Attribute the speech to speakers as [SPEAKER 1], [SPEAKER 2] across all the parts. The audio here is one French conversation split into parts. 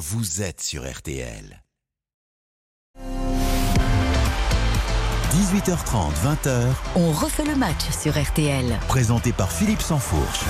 [SPEAKER 1] vous êtes sur RTL. 18h30, 20h,
[SPEAKER 2] On refait le match sur RTL.
[SPEAKER 1] présenté par Philippe Sansfourche.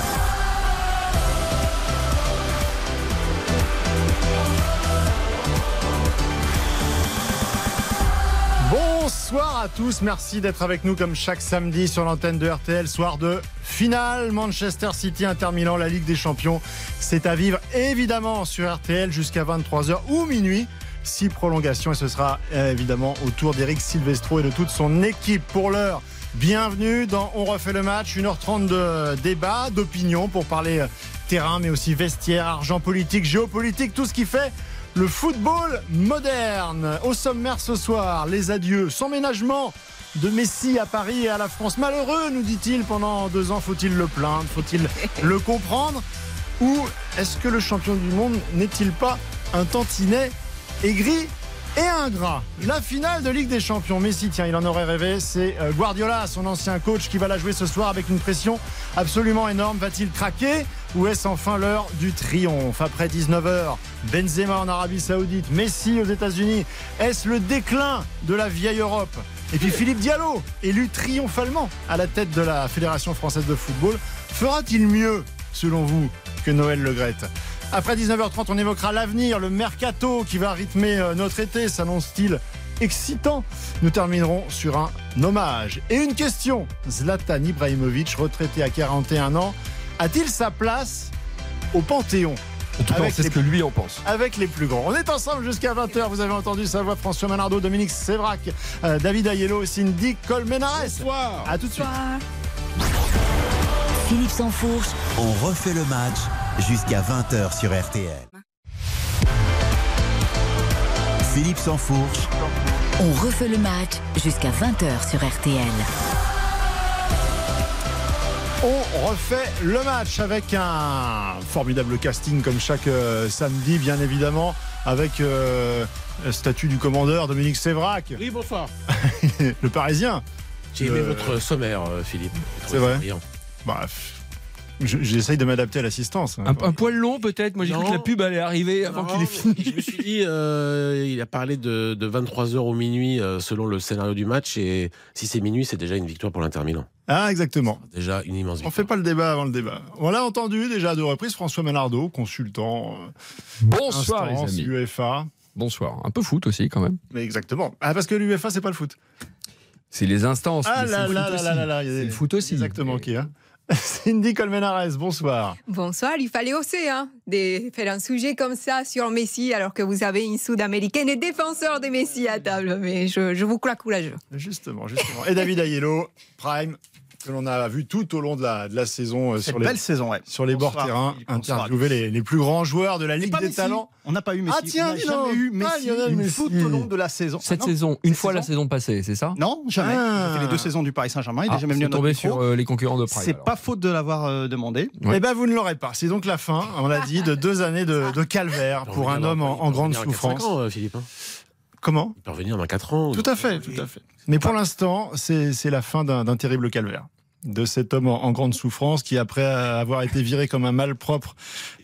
[SPEAKER 3] Bonsoir à tous, merci d'être avec nous comme chaque samedi sur l'antenne de RTL, soir de finale Manchester City Inter Milan, la Ligue des Champions. C'est à vivre évidemment sur RTL jusqu'à 23h ou minuit. Six prolongations et ce sera euh, évidemment au tour d'Eric Silvestro et de toute son équipe pour l'heure. Bienvenue dans On refait le match, 1h30 de débat, d'opinion pour parler euh, terrain mais aussi vestiaire, argent politique, géopolitique, tout ce qui fait le football moderne. Au sommaire ce soir, les adieux sans ménagement de Messi à Paris et à la France. Malheureux, nous dit-il, pendant deux ans, faut-il le plaindre, faut-il le comprendre Ou est-ce que le champion du monde n'est-il pas un tantinet aigri et ingrat La finale de Ligue des Champions, Messi, tiens, il en aurait rêvé, c'est euh, Guardiola, son ancien coach, qui va la jouer ce soir avec une pression absolument énorme. Va-t-il craquer ou est-ce enfin l'heure du triomphe Après 19h, Benzema en Arabie Saoudite, Messi aux États-Unis. Est-ce le déclin de la vieille Europe Et puis Philippe Diallo, élu triomphalement à la tête de la Fédération française de football, fera-t-il mieux, selon vous, que Noël Le Graët après 19h30, on évoquera l'avenir, le mercato qui va rythmer euh, notre été, s'annonce-t-il excitant Nous terminerons sur un hommage. Et une question, Zlatan Ibrahimovic, retraité à 41 ans, a-t-il sa place au Panthéon
[SPEAKER 4] En tout cas,
[SPEAKER 3] Avec
[SPEAKER 4] c'est ce
[SPEAKER 3] les-
[SPEAKER 4] que lui en pense.
[SPEAKER 3] avec les plus grands. On est ensemble jusqu'à 20h. Vous avez entendu sa voix François Manardo, Dominique Sévrac, euh, David Ayello, Cindy Colmenares. Bonsoir. À tout de suite.
[SPEAKER 2] Philippe Sansfourche,
[SPEAKER 1] On refait le match jusqu'à 20h sur RTL. Philippe Sansfourche,
[SPEAKER 2] on refait le match jusqu'à 20h sur RTL.
[SPEAKER 3] On refait le match avec un formidable casting comme chaque euh, samedi, bien évidemment, avec euh, le statut du commandeur Dominique Sévrac,
[SPEAKER 5] Oui, bonsoir.
[SPEAKER 3] le Parisien.
[SPEAKER 5] J'ai aimé
[SPEAKER 3] Euh,
[SPEAKER 5] votre sommaire, euh, Philippe.
[SPEAKER 3] C'est vrai. Bah, J'essaye de m'adapter à l'assistance.
[SPEAKER 4] Un, un poil long peut-être. Moi j'ai cru que la pub allait arriver avant qu'il ait fini.
[SPEAKER 5] Je me suis dit, euh, il a parlé de, 23h au minuit euh, selon le scénario du match. Et si c'est minuit, c'est déjà une victoire pour l'Inter Milan.
[SPEAKER 3] Ah, exactement.
[SPEAKER 5] Déjà une immense
[SPEAKER 3] On
[SPEAKER 5] victoire.
[SPEAKER 3] fait pas le débat avant le débat. On l'a entendu déjà à deux reprises, François Manardo, consultant euh,
[SPEAKER 4] Bonsoir les amis.
[SPEAKER 3] UEFA.
[SPEAKER 4] Bonsoir. Un peu foot aussi quand même.
[SPEAKER 3] Mais exactement. Ah, parce que l'UEFA, c'est pas le foot.
[SPEAKER 4] C'est les instances.
[SPEAKER 3] Ah là là
[SPEAKER 4] foot
[SPEAKER 3] là là là là. il y a
[SPEAKER 4] C'est
[SPEAKER 3] des-
[SPEAKER 4] le foot aussi.
[SPEAKER 3] Exactement, qui hein Cindy Colmenares, bonsoir.
[SPEAKER 6] Bonsoir, il fallait oser hein, de faire un sujet comme ça sur Messi alors que vous avez une Sud-Américaine et défenseur de Messi à table. Mais je, je vous crois courageux.
[SPEAKER 3] Justement, justement. Et David Ayello, Prime, que l'on a vu tout au long de la, de la saison euh,
[SPEAKER 7] Cette
[SPEAKER 3] sur les,
[SPEAKER 7] belle saison, ouais.
[SPEAKER 3] sur les bords terrain, interviewer les, les plus grands joueurs de la Ligue des
[SPEAKER 7] Messi.
[SPEAKER 3] Talents.
[SPEAKER 7] On n'a pas eu Messi.
[SPEAKER 3] Ah, tiens,
[SPEAKER 7] on n'a jamais eu
[SPEAKER 3] Ah,
[SPEAKER 7] Messi
[SPEAKER 3] Lionel Messi.
[SPEAKER 7] tout au long de la saison.
[SPEAKER 4] Cette
[SPEAKER 7] Ah
[SPEAKER 4] saison, une
[SPEAKER 7] cette
[SPEAKER 4] fois la
[SPEAKER 7] saison
[SPEAKER 4] passée, c'est ça?
[SPEAKER 7] Non, jamais.
[SPEAKER 3] Ah.
[SPEAKER 7] Il a fait les deux saisons du Paris Saint-Germain. Il
[SPEAKER 4] Ah,
[SPEAKER 7] n'est jamais venu
[SPEAKER 4] tombé sur euh, les concurrents de Prime.
[SPEAKER 7] C'est pas faute de l'avoir euh, demandé.
[SPEAKER 4] Ouais.
[SPEAKER 3] Eh ben, vous ne l'aurez pas. C'est donc la fin, on l'a dit, de deux années de, de calvaire pour un homme en, grande
[SPEAKER 5] revenir à 4-5
[SPEAKER 3] souffrance.
[SPEAKER 5] Philippe.
[SPEAKER 3] Comment
[SPEAKER 5] Il peut revenir dans 4 ans.
[SPEAKER 3] Tout à fait, tout à fait. Mais pour l'instant, c'est c'est la fin d'un d'un terrible calvaire. De cet homme en, grande souffrance qui, après avoir été viré comme un malpropre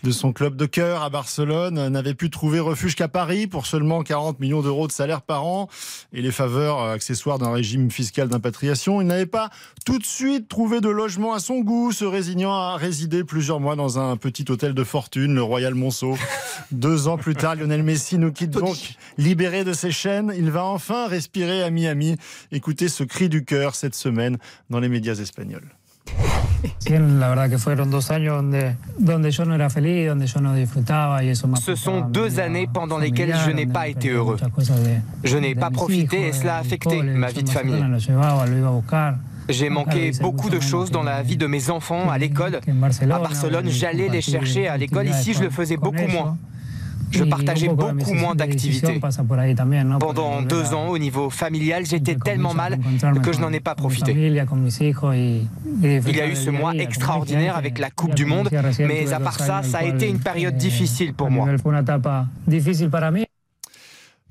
[SPEAKER 3] de son club de cœur à Barcelone, n'avait pu trouver refuge qu'à Paris pour seulement 40 millions d'euros de salaire par an et les faveurs euh, accessoires d'un régime fiscal d'impatriation. Il n'avait pas tout de suite trouvé de logement à son goût, se résignant à résider plusieurs mois dans un petit hôtel de fortune, le Royal Monceau. Deux ans plus tard, Lionel Messi nous quitte donc libéré de ses chaînes. Il va enfin respirer à Miami. Écoutez ce cri du cœur cette semaine dans les médias espagnols.
[SPEAKER 8] Ce sont deux années pendant lesquelles je n'ai pas été heureux. Je n'ai pas profité et cela a affecté ma vie de famille. J'ai manqué beaucoup de choses dans la vie de mes enfants à l'école. À Barcelone, j'allais les chercher à l'école. Ici, je le faisais beaucoup moins. Je partageais beaucoup moins d'activités. Pendant deux ans, au niveau familial, j'étais tellement mal que je n'en ai pas profité. Il y a eu ce mois extraordinaire avec la Coupe du Monde, mais à part ça, ça a été une période difficile pour moi.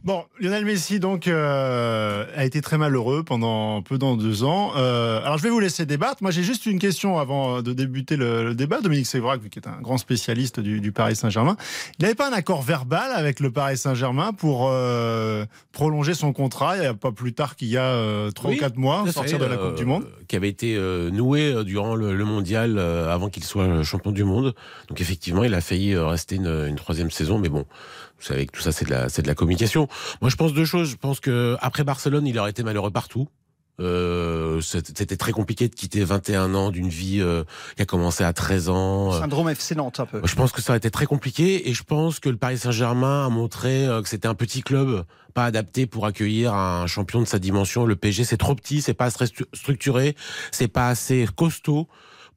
[SPEAKER 3] Bon, Lionel Messi donc euh, a été très malheureux pendant peu dans deux ans. Euh, alors je vais vous laisser débattre. Moi j'ai juste une question avant de débuter le, le débat. Dominique Sévrac, qui est un grand spécialiste du, du Paris Saint-Germain, il n'avait pas un accord verbal avec le Paris Saint-Germain pour euh, prolonger son contrat il n'y a pas plus tard qu'il y a euh, trois
[SPEAKER 5] Oui,
[SPEAKER 3] ou quatre mois, sortir de la Coupe
[SPEAKER 5] euh,
[SPEAKER 3] du Monde.
[SPEAKER 5] Qui avait été euh, noué euh, durant le, le mondial euh, avant qu'il soit champion du monde. Donc effectivement, il a failli euh, rester une, une troisième saison, mais bon, vous savez que tout ça c'est de la c'est de la communication. Moi, je pense deux choses. Je pense que après Barcelone, il aurait été malheureux partout. Euh, c'était très compliqué de quitter 21 ans d'une vie euh, qui a commencé à 13 ans. euh,
[SPEAKER 7] Syndrome FC Nantes, un peu.
[SPEAKER 5] je pense que ça a été très compliqué et je pense que le Paris Saint-Germain a montré euh, que c'était un petit club pas adapté pour accueillir un champion de sa dimension. Le PSG c'est trop petit, c'est pas assez stru- structuré, c'est pas assez costaud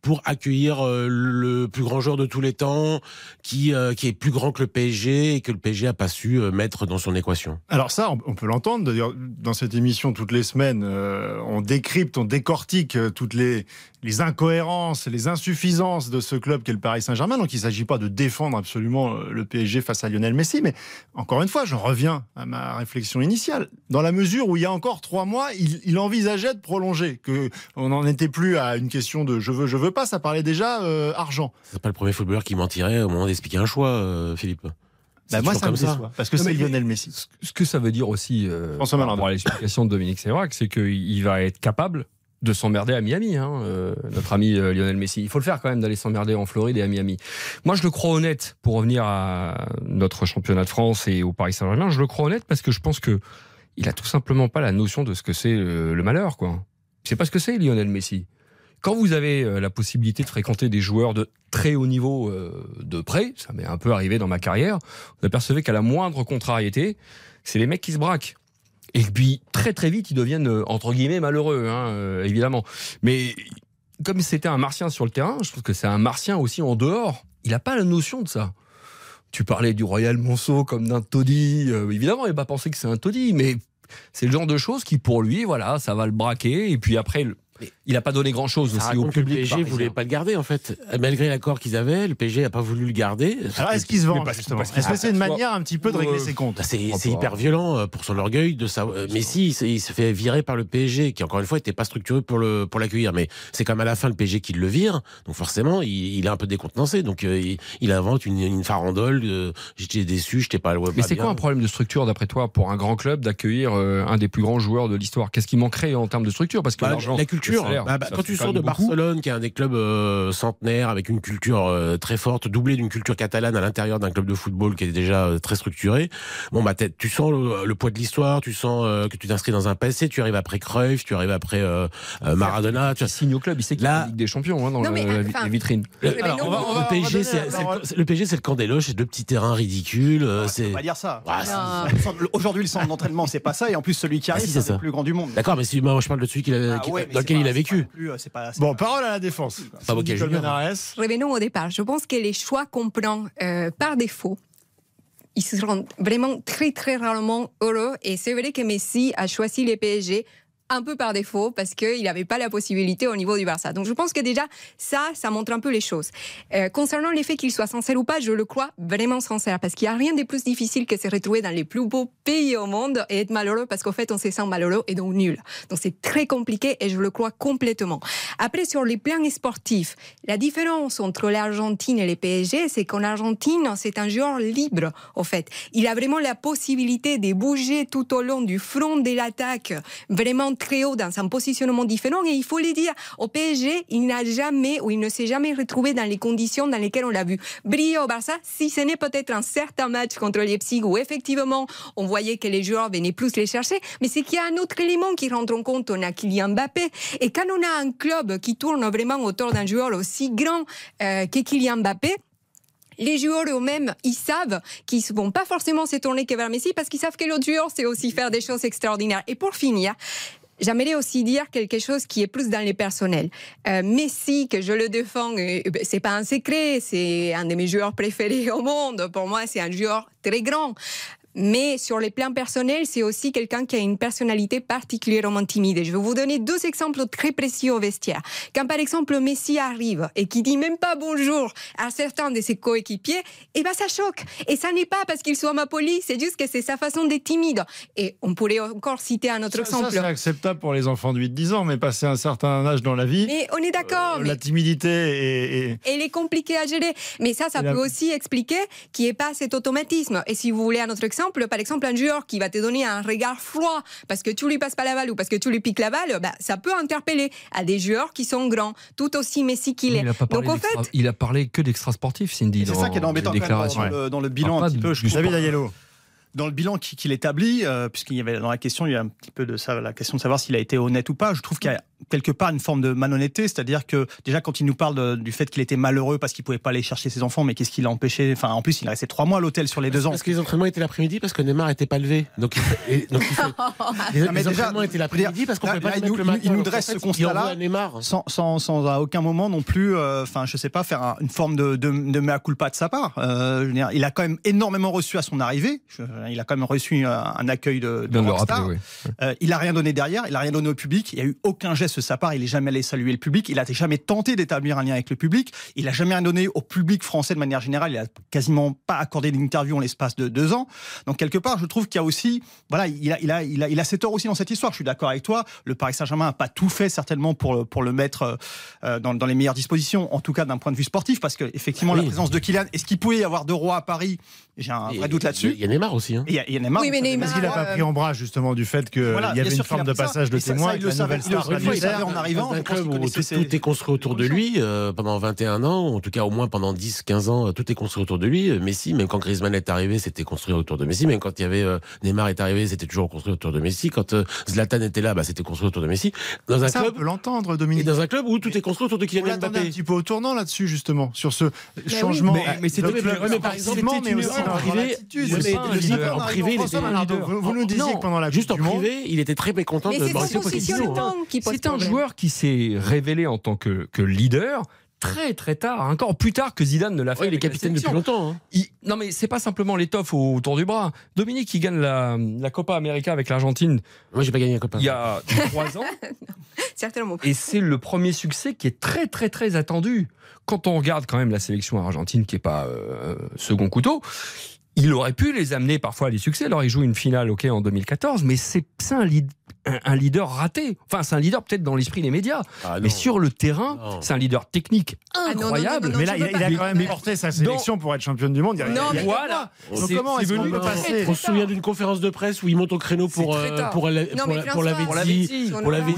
[SPEAKER 5] pour accueillir euh, le plus grand joueur de tous les temps qui euh, qui est plus grand que le PSG et que le PSG a pas su euh, mettre dans son équation.
[SPEAKER 3] Alors ça, on- peut l'entendre. D'ailleurs, dans cette émission, toutes les semaines, on décrypte, on décortique toutes les, les incohérences, les insuffisances de ce club qu'est le Paris Saint-Germain. Donc il ne s'agit pas de défendre absolument euh, le PSG face à Lionel Messi. Mais encore une fois, je reviens à ma réflexion initiale. Dans la mesure où il y a encore trois mois, il, il envisageait de prolonger. Que on n'en était plus à une question de je veux, je veux pas. Ça parlait déjà euh, argent.
[SPEAKER 5] C'est pas le premier footballeur qui mentirait au moment d'expliquer un choix, euh, Philippe. C'est
[SPEAKER 3] Bah, moi, ça me
[SPEAKER 5] comme ça.
[SPEAKER 3] déçoit. Parce que c'est Lionel Messi.
[SPEAKER 4] Ce que ça veut dire aussi, euh,
[SPEAKER 3] François
[SPEAKER 4] par
[SPEAKER 3] Malandre.
[SPEAKER 4] rapport à l'explication de Dominique Sévrac, c'est qu'il va être capable de s'emmerder à Miami, hein, euh, notre ami euh, Lionel Messi. Il faut le faire quand même d'aller s'emmerder en Floride et à Miami. Moi, je le crois honnête pour revenir à notre championnat de France et au Paris Saint-Germain. Je le crois honnête parce que je pense que il a tout simplement pas la notion de ce que c'est euh, le malheur, quoi. C'est pas ce que c'est Lionel Messi. Quand vous avez euh, la possibilité de fréquenter des joueurs de très haut niveau de près, ça m'est un peu arrivé dans ma carrière, vous apercevez qu'à la moindre contrariété, c'est les mecs qui se braquent. Et puis très très vite, ils deviennent euh, entre guillemets malheureux, hein, euh, évidemment. Mais comme c'était un martien sur le terrain, je trouve que c'est un martien aussi en dehors. Il n'a pas la notion de ça. Tu parlais du Royal Monceau comme d'un taudis. Euh, évidemment, il va penser que c'est un taudis, mais c'est le genre de choses qui, pour lui, voilà, ça va le braquer. Et puis après, il n'a pas donné grand-chose aussi au
[SPEAKER 5] que le
[SPEAKER 4] public.
[SPEAKER 5] PSG
[SPEAKER 4] parisien.
[SPEAKER 5] voulait pas le garder en fait. Malgré l'accord qu'ils avaient, le PSG n'a pas voulu le garder.
[SPEAKER 3] Alors est-ce qu'il se
[SPEAKER 4] Mais
[SPEAKER 3] vend justement Est-ce que c'est une manière un petit peu de régler
[SPEAKER 4] Euh,
[SPEAKER 3] ses comptes
[SPEAKER 5] C'est hyper violent euh, pour son orgueil de ça. Messi, il, s'est- il se fait virer par le PSG, qui encore une fois était pas structuré pour le pour l'accueillir. Mais c'est quand même à la fin le PSG qui le vire, donc forcément il, est un peu décontenancé. Donc euh, il, invente une, farandole. j'étais déçu, j'étais pas.
[SPEAKER 4] Mais c'est quoi un problème de structure, d'après toi, pour un grand club d'accueillir euh, un des plus grands joueurs de l'histoire? Qu'est-ce qui manquerait en termes de structure? Parce que
[SPEAKER 5] Bah,
[SPEAKER 4] l'argent,
[SPEAKER 5] la culture.
[SPEAKER 4] Salaire,
[SPEAKER 5] Bah, bah, quand tu sors de
[SPEAKER 4] beaucoup.
[SPEAKER 5] Barcelone, qui est un des clubs euh, centenaires avec une culture euh, très forte, doublée d'une culture catalane à l'intérieur d'un club de football qui est déjà euh, très structuré. Bon bah tu sens le, le poids de l'histoire, tu sens euh, que tu t'inscris dans un passé, tu arrives après Cruyff, tu arrives après euh, euh, Maradona. Tu
[SPEAKER 4] Il signe au club, il sait qu'il y a la Ligue des Champions hein, dans
[SPEAKER 6] Non,
[SPEAKER 4] le-
[SPEAKER 6] mais, enfin-
[SPEAKER 5] le PSG, c'est
[SPEAKER 3] la
[SPEAKER 5] le, c'est le PSG, c'est le camp des loges, c'est deux petits terrains ridicules.
[SPEAKER 7] On
[SPEAKER 5] c'est
[SPEAKER 7] peut pas dire ça.
[SPEAKER 5] Ah,
[SPEAKER 7] Aujourd'hui, le centre d'entraînement, c'est pas ça. Et en plus, celui qui
[SPEAKER 5] Ah,
[SPEAKER 7] arrive, c'est le plus grand du monde.
[SPEAKER 5] D'accord, mais si moi je parle de celui
[SPEAKER 7] Ah
[SPEAKER 5] qui- il a vécu.
[SPEAKER 7] plus, euh, pas-
[SPEAKER 3] Bon,
[SPEAKER 7] pas-
[SPEAKER 3] parole à la défense.
[SPEAKER 5] Pas.
[SPEAKER 6] Revenons au départ. Je pense que les choix qu'on prend euh, par défaut, ils seront vraiment très très rarement heureux. Et c'est vrai que Messi a choisi les PSG un peu par défaut parce qu'il n'avait pas la possibilité au niveau du Barça. Donc je pense que déjà ça, ça montre un peu les choses. Euh, concernant l'effet qu'il soit sincère ou pas, je le crois vraiment sincère parce qu'il n'y a rien de plus difficile que se retrouver dans les plus beaux pays au monde et être malheureux parce qu'en fait on se sent malheureux et donc nul. Donc c'est très compliqué et je le crois complètement. Après sur les plans sportifs, la différence entre l'Argentine et les PSG, c'est qu'en Argentine c'est un joueur libre au fait. Il a vraiment la possibilité de bouger tout au long du front de l'attaque, vraiment très haut dans un positionnement différent. Et il faut le dire, au PSG, il n'a jamais ou il ne s'est jamais retrouvé dans les conditions dans lesquelles on l'a vu briller au Barça, si ce n'est peut-être un certain match contre Leipzig où effectivement on voyait que les joueurs venaient plus les chercher, mais c'est qu'il y a un autre élément qui rentre en compte. On a Kylian Mbappé. Et quand on a un club qui tourne vraiment autour d'un joueur aussi grand euh, que Kylian Mbappé, les joueurs eux-mêmes, ils savent qu'ils ne vont pas forcément se tourner que vers Messi parce qu'ils savent que l'autre joueur, c'est aussi faire des choses extraordinaires. Et pour finir, J'aimerais aussi dire quelque chose qui est plus dans les personnels. Euh, Messi, que je le défends, euh, ben, c'est pas un secret, c'est un de mes joueurs préférés au monde. Pour moi, c'est un joueur très grand. Mais sur les plans personnels, c'est aussi quelqu'un qui a une personnalité particulièrement timide. Et je vais vous donner deux exemples très précis au vestiaire. Quand par exemple Messi arrive et qui dit même pas bonjour à certains de ses coéquipiers, eh ben ça choque. Et ça n'est pas parce qu'il soit ma poli, c'est juste que c'est sa façon d'être timide. Et on pourrait encore citer un autre
[SPEAKER 3] Ça, ça,
[SPEAKER 6] exemple.
[SPEAKER 3] c'est acceptable pour les enfants de 8-10 ans, mais passer un certain âge dans la vie,
[SPEAKER 6] mais on est d'accord.
[SPEAKER 3] euh, la timidité est. est-
[SPEAKER 6] elle est compliquée à gérer. Mais ça, ça
[SPEAKER 3] la-
[SPEAKER 6] peut aussi expliquer qu'il n'y ait pas cet automatisme. Et si vous voulez un autre exemple, par exemple, un joueur qui va te donner un regard froid parce que tu lui passes pas la balle ou parce que tu lui piques la balle, bah, ça peut interpeller à des joueurs qui sont grands, tout aussi Messi qu'il est.
[SPEAKER 4] Il a, pas parlé
[SPEAKER 6] Donc, en
[SPEAKER 4] d'extra-
[SPEAKER 6] fait,
[SPEAKER 4] il a parlé que d'extra sportif, Cindy.
[SPEAKER 7] C'est ça qui est embêtant dans,
[SPEAKER 4] déclarations.
[SPEAKER 7] dans le, dans le bilan
[SPEAKER 4] Pas
[SPEAKER 7] un petit
[SPEAKER 4] de-
[SPEAKER 7] peu. Je
[SPEAKER 4] du
[SPEAKER 7] trouve.
[SPEAKER 3] David Ayello.
[SPEAKER 7] dans le bilan qui- qu'il établit, euh, puisqu'il y avait dans la question, il y a un petit peu de ça, la question de savoir s'il a été honnête ou pas. Je trouve qu'il y a quelque part une forme de malhonnêteté, c'est-à-dire que déjà quand il nous parle de- du fait qu'il était malheureux parce qu'il pouvait pas aller chercher ses enfants, mais qu'est-ce qui l'a empêché? Enfin, en plus, il est resté trois mois à l'hôtel sur les deux ans.
[SPEAKER 5] Parce que les entraînements étaient l'après-midi parce que Neymar n'était pas levé. Donc, il, fait- et- donc il fait- les,
[SPEAKER 7] Non, mais
[SPEAKER 5] les
[SPEAKER 7] déjà,
[SPEAKER 5] entraînements étaient l'après-midi parce qu'on ne pouvait pas
[SPEAKER 7] là, nous-
[SPEAKER 5] le matin.
[SPEAKER 7] il nous dresse
[SPEAKER 5] fait,
[SPEAKER 7] ce constat-là. Sans, sans, sans à aucun moment non plus, euh, enfin, je sais pas, faire un- une forme de, de, de mea culpa de sa part. Euh, je veux dire, il a quand même énormément reçu à son arrivée. Je- il a quand même reçu un, un accueil de, de rockstar.
[SPEAKER 4] rappeler, oui.
[SPEAKER 7] Euh, il a rien donné derrière, il a rien donné au public. Il y a eu aucun geste de sa part. Il est jamais allé saluer le public. Il a jamais tenté d'établir un lien avec le public. Il a jamais rien donné au public français de manière générale. Il a quasiment pas accordé d'interview en l'espace de deux ans. Donc quelque part, je trouve qu'il y a aussi, voilà, il a, il a, il a, il a ses torts aussi dans cette histoire. Je suis d'accord avec toi. Le Paris Saint-Germain n'a pas tout fait certainement pour le- pour le mettre euh, dans, dans les meilleures dispositions, en tout cas d'un point de vue sportif, parce que effectivement
[SPEAKER 5] Oui.
[SPEAKER 7] la présence de Kylian, est-ce qu'il pouvait y avoir deux rois à Paris J'ai un vrai
[SPEAKER 5] Et-
[SPEAKER 7] doute là-dessus.
[SPEAKER 5] Il y a Neymar aussi. hein.
[SPEAKER 7] Et il y a, il y a Neymar.
[SPEAKER 6] Oui, mais Neymar,
[SPEAKER 3] Est-ce qu'il n'a pas pris en bras justement du fait qu'il
[SPEAKER 7] Voilà,
[SPEAKER 3] y avait une forme de passage de
[SPEAKER 7] Et
[SPEAKER 3] témoin
[SPEAKER 7] il le
[SPEAKER 3] la
[SPEAKER 7] savait, en arrivant.
[SPEAKER 5] Un club où tout, est construit autour de lui pendant 21 ans, en tout cas au moins pendant 10-15 ans, tout est construit autour de lui. Messi, même quand Griezmann est arrivé, c'était construit autour de Messi. Même quand il y avait euh, Neymar est arrivé, c'était toujours construit autour de Messi. Quand euh, Zlatan était là, bah, c'était construit autour de Messi. Dans un
[SPEAKER 3] Ça, on
[SPEAKER 5] club
[SPEAKER 3] peut l'entendre,
[SPEAKER 5] et
[SPEAKER 3] Dominique.
[SPEAKER 5] dans un club où tout est construit autour de
[SPEAKER 3] On
[SPEAKER 5] Kylian
[SPEAKER 3] l'attendait un
[SPEAKER 5] Mbappé.
[SPEAKER 3] petit peu au tournant là-dessus, justement, sur ce
[SPEAKER 6] oui.
[SPEAKER 3] changement.
[SPEAKER 4] Mais- mais mais
[SPEAKER 5] par exemple, c'était
[SPEAKER 3] mais aussi
[SPEAKER 5] en privé, en privé, il était.
[SPEAKER 3] Vous, nous disiez
[SPEAKER 5] Non,
[SPEAKER 3] que pendant la
[SPEAKER 5] Juste en privé, il était très mécontent de Pochettino.
[SPEAKER 4] C'est un joueur qui s'est révélé en tant que, que leader très très tard, encore plus tard que Zidane ne l'a fait.
[SPEAKER 5] Ouais, il est
[SPEAKER 4] la
[SPEAKER 5] capitaine depuis longtemps. hein.
[SPEAKER 4] Il- non mais c'est pas simplement l'étoffe au- autour du bras. Dominique qui gagne la, la Copa América avec l'Argentine
[SPEAKER 5] Moi, j'ai pas gagné un copain.
[SPEAKER 4] il y a trois ans
[SPEAKER 6] Certainement.
[SPEAKER 4] et c'est le premier succès qui est très très très attendu. Quand on regarde quand même la sélection argentine qui est pas euh, second couteau, il aurait pu les amener parfois à des succès. Alors il joue une finale ok en 2014, mais c'est c'est un, lead- un- un leader raté. Enfin c'est un leader peut-être dans l'esprit des médias,
[SPEAKER 5] Ah,
[SPEAKER 4] mais sur le terrain c'est un leader technique
[SPEAKER 6] Ah, non, non,
[SPEAKER 4] incroyable.
[SPEAKER 6] non, non,
[SPEAKER 3] mais là, il a, il quand même porté sa sélection pour être championne du monde. Il y a-
[SPEAKER 6] Non,
[SPEAKER 3] il y a-
[SPEAKER 6] mais
[SPEAKER 4] voilà.
[SPEAKER 3] Donc
[SPEAKER 4] C'est-
[SPEAKER 3] comment qu'on peut passer
[SPEAKER 5] On se souvient d'une conférence de presse où il monte au créneau pour, euh, pour, la,
[SPEAKER 6] Non,
[SPEAKER 5] pour, la- pour la Védie.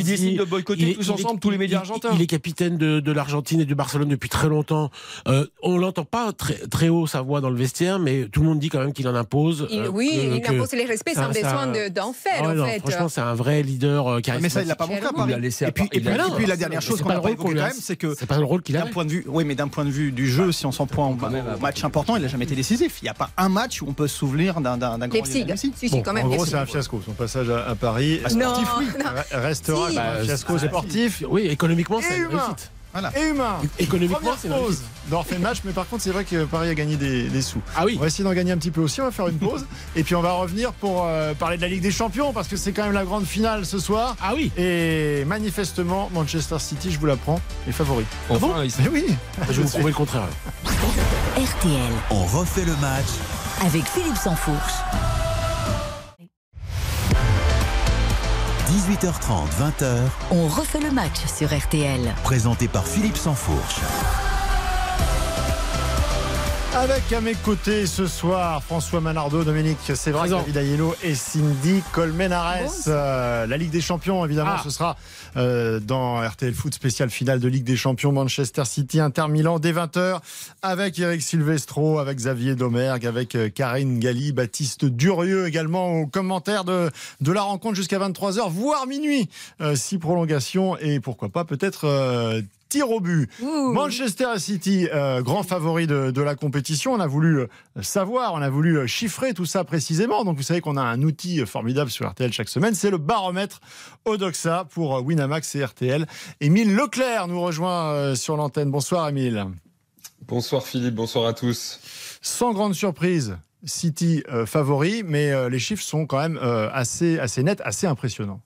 [SPEAKER 4] décident de boycotter tous ensemble tous les médias
[SPEAKER 5] il-
[SPEAKER 4] argentins.
[SPEAKER 5] Il est capitaine de, l'Argentine et du Barcelone depuis très longtemps. Euh, on l'entend pas très, très haut sa voix dans le vestiaire, mais tout le monde dit quand même qu'il en impose.
[SPEAKER 6] Il-
[SPEAKER 5] euh,
[SPEAKER 6] oui, il impose les respects sans besoin de- d'en faire.
[SPEAKER 5] Franchement, c'est un vrai leader euh,
[SPEAKER 7] Mais
[SPEAKER 5] charismatique.
[SPEAKER 7] ça, il l'a pas montré à Paris.
[SPEAKER 4] laissé
[SPEAKER 7] Et puis, et
[SPEAKER 4] l'a-
[SPEAKER 7] et puis la dernière
[SPEAKER 5] c'est
[SPEAKER 7] chose
[SPEAKER 5] pas
[SPEAKER 7] qu'on
[SPEAKER 5] le
[SPEAKER 7] n'a pas
[SPEAKER 5] rôle qu'on
[SPEAKER 7] évoqué
[SPEAKER 5] lui
[SPEAKER 7] quand
[SPEAKER 5] a-
[SPEAKER 7] même, c'est que
[SPEAKER 5] C'est pas le rôle qu'il a.
[SPEAKER 7] d'un point de vue, oui, mais d'un point de vue du jeu, si on s'en prend au match important, il n'a jamais été décisif. Il n'y a pas un match où on peut se souvenir d'un grand
[SPEAKER 6] Leipzig.
[SPEAKER 7] Lionel Messi.
[SPEAKER 6] Si, si,
[SPEAKER 3] Bon,
[SPEAKER 6] quand même.
[SPEAKER 3] en gros, c'est un fiasco. Son passage à, Paris
[SPEAKER 7] Ah, sportif, oui.
[SPEAKER 3] restera un
[SPEAKER 5] Bah,
[SPEAKER 3] fiasco sportif
[SPEAKER 5] Oui, économiquement, c'est une
[SPEAKER 3] humain.
[SPEAKER 5] réussite.
[SPEAKER 7] Voilà.
[SPEAKER 3] et humain.
[SPEAKER 5] Économiquement, c'est une
[SPEAKER 3] pause
[SPEAKER 5] réussite.
[SPEAKER 3] D'en fait le match, mais par contre, c'est vrai que Paris a gagné des, des sous.
[SPEAKER 5] Ah oui.
[SPEAKER 3] On va essayer d'en gagner un petit peu aussi. On va faire une pause et puis on va revenir pour euh, parler de la Ligue des Champions parce que c'est quand même la grande finale ce soir.
[SPEAKER 5] Ah oui.
[SPEAKER 3] Et manifestement, Manchester City, je vous l'apprends, est favori.
[SPEAKER 4] Enfin, il-
[SPEAKER 3] Mais oui.
[SPEAKER 5] Je vais vous prouver le contraire.
[SPEAKER 2] RTL,
[SPEAKER 1] On refait le match
[SPEAKER 2] avec Philippe Sansfourche.
[SPEAKER 1] 18h30, 20h,
[SPEAKER 2] On refait le match sur RTL.
[SPEAKER 1] présenté par Philippe Sansfourche.
[SPEAKER 3] Avec à mes côtés ce soir François Manardo, Dominique Sévrac. David Ayello et Cindy Colmenares. Euh, la Ligue des Champions, évidemment,
[SPEAKER 5] Ah.
[SPEAKER 3] ce sera euh, dans RTL Foot spécial finale de Ligue des Champions Manchester City Inter Milan dès 20h avec Eric Silvestro, avec Xavier Domergue, avec euh, Karine Galli, Baptiste Durieux également au commentaire de, de la rencontre jusqu'à 23h, voire minuit, euh, si prolongation et pourquoi pas peut-être euh, tir au but.
[SPEAKER 6] Ouh.
[SPEAKER 3] Manchester City, euh, grand favori de, de la compétition. On a voulu euh, savoir, on a voulu euh, chiffrer tout ça précisément. Donc vous savez qu'on a un outil formidable sur RTL chaque semaine. C'est le baromètre Odoxa pour Winamax et RTL. Émile Leclerc nous rejoint sur l'antenne. Bonsoir Émile.
[SPEAKER 9] Bonsoir Philippe, bonsoir à tous.
[SPEAKER 3] Sans grande surprise, City euh, favori, mais euh, les chiffres sont quand même euh, assez, assez nets, assez impressionnants.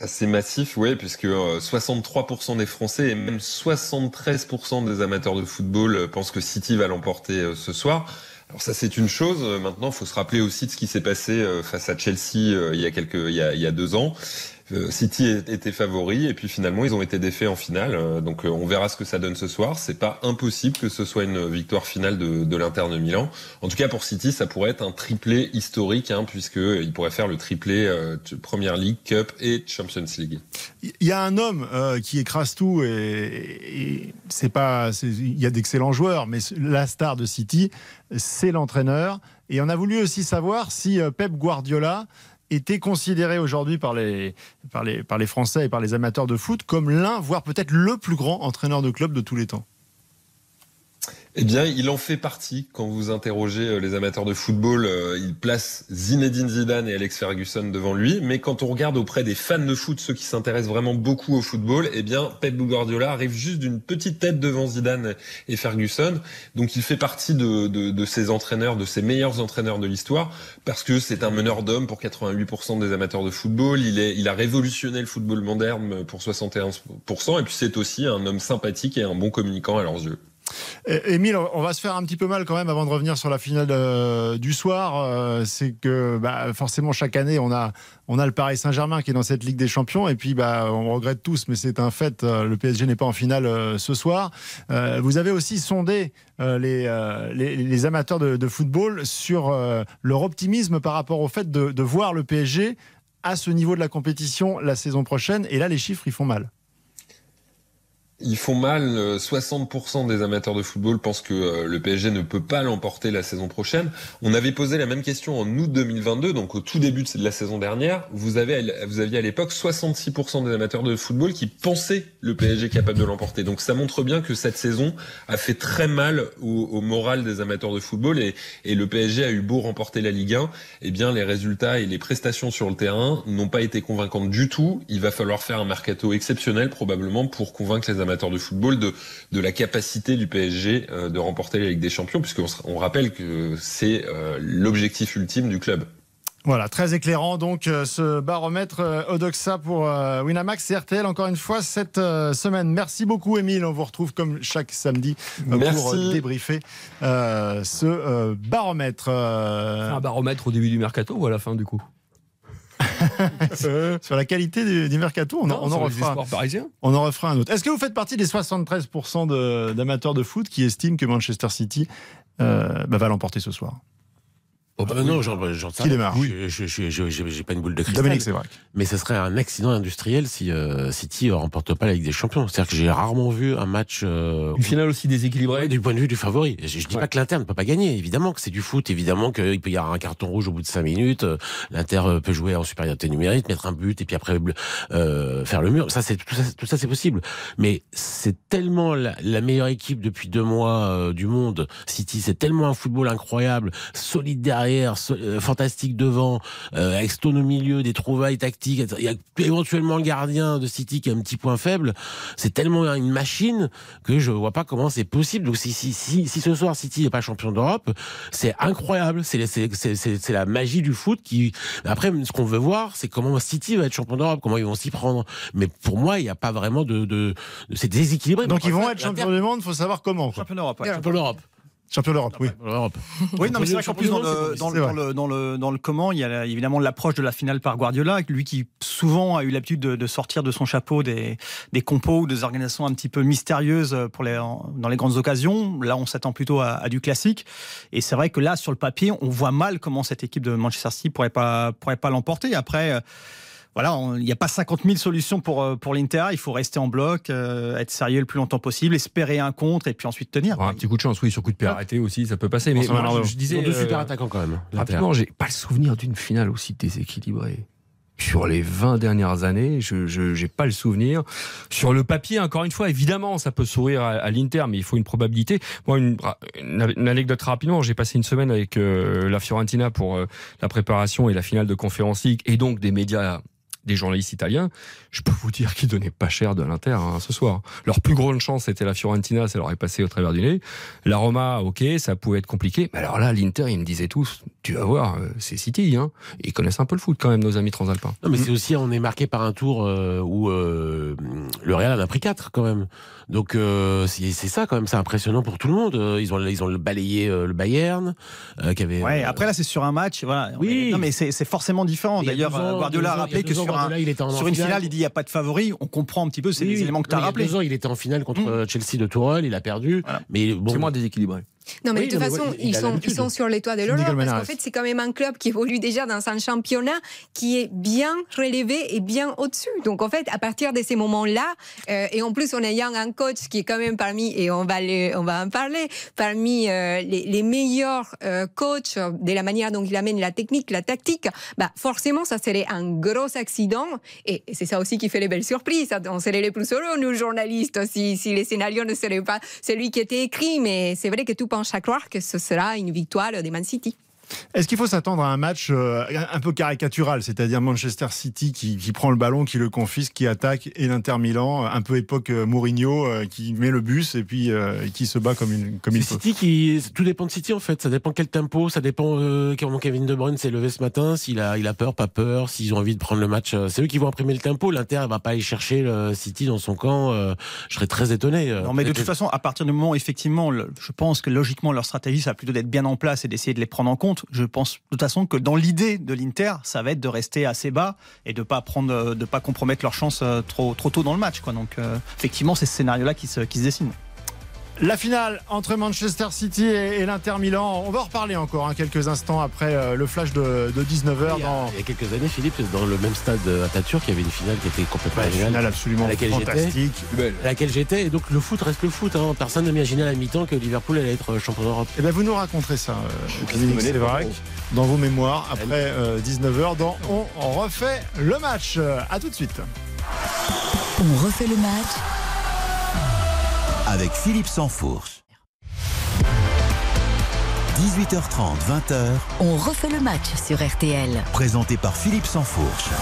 [SPEAKER 9] Assez massif, oui, puisque euh, 63% des Français et même 73% des amateurs de football euh, pensent que City va l'emporter euh, ce soir. Alors ça c'est une chose. Euh, Maintenant, il faut se rappeler aussi de ce qui s'est passé euh, face à Chelsea euh, il y a quelques, il y a deux ans. Euh, City était favori et puis finalement ils ont été défaits en finale. Euh, Donc euh, on verra ce que ça donne ce soir. C'est pas impossible que ce soit une victoire finale de, l'Inter de Milan. En tout cas pour City, ça pourrait être un triplé historique hein, puisque il pourrait faire le triplé euh, Premier League, Cup et Champions League.
[SPEAKER 3] Il y a un homme qui écrase tout et, et c'est pas, il y a d'excellents joueurs, mais la star de City, c'est l'entraîneur. Et on a voulu aussi savoir si Pep Guardiola était considéré aujourd'hui par les, par, les, par les Français et par les amateurs de foot comme l'un, voire peut-être le plus grand entraîneur de club de tous les temps.
[SPEAKER 9] Eh bien, il en fait partie. Quand vous interrogez euh, les amateurs de football, euh, il place Zinedine Zidane et Alex Ferguson devant lui. Mais quand on regarde auprès des fans de foot, ceux qui s'intéressent vraiment beaucoup au football, eh bien, Pep Guardiola arrive juste d'une petite tête devant Zidane et Ferguson. Donc, il fait partie de, de, de ces entraîneurs, de ces meilleurs entraîneurs de l'histoire, parce que c'est un meneur d'hommes pour 88% des amateurs de football. Il est, il a révolutionné le football moderne pour 61%. Et puis, c'est aussi un homme sympathique et un bon communicant à leurs yeux.
[SPEAKER 3] Émile, on va se faire un petit peu mal quand même avant de revenir sur la finale euh, du soir. Euh, c'est que bah, forcément chaque année on a le Paris Saint-Germain qui est dans cette Ligue des Champions et puis bah on regrette tous, mais c'est un fait. euh, le PSG n'est pas en finale ce soir. Vous avez aussi sondé les, amateurs de, football sur leur optimisme par rapport au fait de, de voir le PSG à ce niveau de la compétition la saison prochaine. Et là les chiffres ils font mal.
[SPEAKER 9] Ils font mal. euh, 60% des amateurs de football pensent que euh, le PSG ne peut pas l'emporter la saison prochaine. On avait posé la même question en août 2022, donc au tout début de la saison dernière. Vous avez, vous aviez à l'époque 66% des amateurs de football qui pensaient le PSG capable de l'emporter. Donc ça montre bien que cette saison a fait très mal au, au moral des amateurs de football et, et le PSG a eu beau remporter la Ligue 1, eh bien les résultats et les prestations sur le terrain n'ont pas été convaincantes du tout. Il va falloir faire un mercato exceptionnel probablement pour convaincre les amateurs de football de, de la capacité du PSG euh, de remporter la Ligue des Champions, puisqu'on se- on rappelle que c'est euh, l'objectif ultime du club.
[SPEAKER 3] Voilà, très éclairant donc euh, ce baromètre Odoxa pour Winamax et RTL encore une fois cette semaine. Merci beaucoup Émile, on vous retrouve comme chaque samedi
[SPEAKER 9] Merci.
[SPEAKER 3] pour débriefer euh, ce baromètre.
[SPEAKER 4] Un baromètre au début du mercato ou à la fin du coup?
[SPEAKER 3] sur la qualité du, du mercato, on, en-
[SPEAKER 4] Non,
[SPEAKER 3] on en
[SPEAKER 4] sur les
[SPEAKER 3] refera,
[SPEAKER 4] espoirs parisiens.
[SPEAKER 3] on en refera un autre. Est-ce que vous faites partie des 73% de- d'amateurs de foot qui estiment que Manchester City euh, bah, va l'emporter ce soir?
[SPEAKER 5] Oh, bah non, j'en sais
[SPEAKER 3] Qui
[SPEAKER 5] rien. J'ai pas une boule de cristal.
[SPEAKER 3] Dominique, c'est vrai.
[SPEAKER 5] Mais ce serait un accident industriel si euh, City ne remporte pas la Ligue des Champions. C'est-à-dire que j'ai rarement vu un match euh,
[SPEAKER 4] Une finale aussi déséquilibrée.
[SPEAKER 5] du point de vue du favori. Je, je dis
[SPEAKER 4] Ouais.
[SPEAKER 5] pas que l'Inter ne peut pas gagner. Évidemment que c'est du foot. Évidemment qu'il peut y avoir un carton rouge au bout de cinq minutes. Euh, L'Inter euh, peut jouer en supériorité numérique, mettre un but et puis après euh, faire le mur. Ça, c'est tout ça, tout ça, c'est possible. Mais c'est tellement la, la meilleure équipe depuis deux mois du monde. City, c'est tellement un football incroyable, solide derrière, euh, fantastique devant, euh, avec Stone au milieu, des trouvailles tactiques. Il y a éventuellement le gardien de City qui a un petit point faible. C'est tellement une machine que je vois pas comment c'est possible. Donc si, si, si, si ce soir City n'est pas champion d'Europe, c'est incroyable. C'est la magie du foot qui. Après, ce qu'on veut voir, c'est comment City va être champion d'Europe, comment ils vont s'y prendre. Mais pour moi, il n'y a pas vraiment de. de, de- c'est déséquilibré.
[SPEAKER 3] Donc ils vont être champions du monde, il faut savoir comment. quoi.
[SPEAKER 7] Champion d'Europe. ouais.
[SPEAKER 5] Champion d'Europe.
[SPEAKER 3] Champion d'Europe, oui.
[SPEAKER 7] Oui, non, mais c'est vrai qu'en plus, dans le, dans, le, dans, le, dans, le, dans le comment, il y a évidemment l'approche de la finale par Guardiola, lui qui souvent a eu l'habitude de, de sortir de son chapeau des, des compos ou des organisations un petit peu mystérieuses pour les, dans les grandes occasions. Là, on s'attend plutôt à, à du classique. Et c'est vrai que là, sur le papier, on voit mal comment cette équipe de Manchester City pourrait pas, pourrait pas l'emporter. Après. Voilà, il n'y a pas 50 000 solutions pour, euh, pour l'Inter. Il faut rester en bloc, euh, être sérieux le plus longtemps possible, espérer un contre et puis ensuite tenir.
[SPEAKER 4] Un petit coup de chance, oui, sur coup de pied arrêté aussi, ça peut passer. Mais
[SPEAKER 3] Bon,
[SPEAKER 4] je, je disais.
[SPEAKER 5] deux
[SPEAKER 4] euh,
[SPEAKER 5] super attaquants quand même.
[SPEAKER 4] Rapidement, j'ai pas le souvenir d'une finale aussi déséquilibrée. Sur les 20 dernières années, je n'ai pas le souvenir. Sur le papier, encore une fois, évidemment, ça peut sourire à, à l'Inter, mais il faut une probabilité. Moi, une, une- une anecdote rapidement, j'ai passé une semaine avec euh, la Fiorentina pour euh, la préparation et la finale de Conférence League, et donc des médias des journalistes italiens, je peux vous dire qu'ils donnaient pas cher de l'Inter hein, ce soir. Leur plus grande chance, c'était la Fiorentina, ça leur est passé au travers du nez. La Roma, ok, ça pouvait être compliqué. Mais alors là, l'Inter, ils me disaient tous, tu vas voir, euh, c'est City. Hein. Ils connaissent un peu le foot quand même, nos amis transalpins.
[SPEAKER 5] Non, mais c'est aussi, on est marqué par un tour euh, où euh, le Real en a pris 4 quand même. Donc euh, c'est ça quand même, c'est impressionnant pour tout le monde. Ils ont, ils ont balayé euh, le Bayern, euh, qui avait.
[SPEAKER 7] Ouais, après là c'est sur un match, voilà.
[SPEAKER 5] Oui.
[SPEAKER 7] Non mais c'est c'est forcément différent. D'ailleurs, Guardiola a rappelé que
[SPEAKER 5] ans,
[SPEAKER 7] sur, un-
[SPEAKER 5] Guardiola, il était en
[SPEAKER 7] sur une
[SPEAKER 5] finale.
[SPEAKER 7] finale, il dit il n'y a pas de favori. On comprend un petit peu, c'est
[SPEAKER 5] oui,
[SPEAKER 7] les
[SPEAKER 5] oui.
[SPEAKER 7] éléments que tu as rappelés.
[SPEAKER 5] Il y a deux ans, il était en finale contre Chelsea de Tourelle, il a perdu. Mais bon,
[SPEAKER 10] C'est moins déséquilibré.
[SPEAKER 6] Non, mais
[SPEAKER 5] Oui,
[SPEAKER 6] de toute façon, ils, sont, ils sont sur les toits de l'Europe parce qu'en fait, c'est quand même un club qui évolue déjà dans un championnat qui est bien relevé et bien au-dessus. Donc, en fait, à partir de ces moments-là, euh, et en plus, en ayant un coach qui est quand même parmi, et on va, on va en parler, parmi euh, les, les meilleurs euh, coachs de la manière dont il amène la technique, la tactique, bah, forcément, ça serait un gros accident. Et c'est ça aussi qui fait les belles surprises. On serait les plus heureux, nous, journalistes, si, si les scénarios ne seraient pas celui qui était écrit. Mais c'est vrai que tout penche à croire que ce sera une victoire des Man City.
[SPEAKER 3] Est-ce qu'il faut s'attendre à un match euh, un peu caricatural, c'est-à-dire Manchester City qui, qui prend le ballon, qui le confisque, qui attaque, et l'Inter Milan, un peu époque euh, Mourinho, euh, qui met le bus et puis euh, qui se bat comme, une, comme il
[SPEAKER 5] C'est
[SPEAKER 3] faut
[SPEAKER 5] City qui, tout dépend de City en fait. Ça dépend quel tempo, ça dépend euh, comment Kevin De Bruyne s'est levé ce matin, s'il a, il a peur, pas peur, s'ils ont envie de prendre le match. euh, C'est eux qui vont imprimer le tempo. L'Inter va pas aller chercher le City dans son camp. euh, je serais très étonné. euh.
[SPEAKER 7] Non, mais de toute façon, à partir du moment, effectivement, le- je pense que logiquement, leur stratégie, ça va plutôt d'être bien en place et d'essayer de les prendre en compte. Je pense de toute façon que dans l'idée de l'Inter, ça va être de rester assez bas et de pas euh, pas compromettre leur chance euh, trop, tôt dans le match. Donc, euh, effectivement, c'est ce scénario-là qui se dessine.
[SPEAKER 3] La finale entre Manchester City et, et l'Inter Milan, on va en reparler encore hein, quelques instants après euh, le flash de, de 19h
[SPEAKER 5] Il y, a,
[SPEAKER 3] dans
[SPEAKER 5] il y a quelques années, Philippe, dans le même stade à Tatur, il y avait une finale qui était complètement
[SPEAKER 3] une
[SPEAKER 5] géniale.
[SPEAKER 3] finale absolument
[SPEAKER 5] à laquelle j'étais.
[SPEAKER 3] fantastique.
[SPEAKER 5] à laquelle j'étais. Et donc le foot reste le foot. Hein. Personne n'imaginait à la mi-temps que Liverpool allait être champion d'Europe.
[SPEAKER 3] Eh bien, vous nous raconterez ça, euh, Séverac,
[SPEAKER 10] bravo.
[SPEAKER 3] dans vos mémoires, après euh, 19h, dans On refait le match. Euh, À tout de suite.
[SPEAKER 2] On refait le match
[SPEAKER 1] avec Philippe Sansfourche. 18h30, 20h,
[SPEAKER 2] On refait le match sur RTL.
[SPEAKER 1] présenté par Philippe Sansfourche.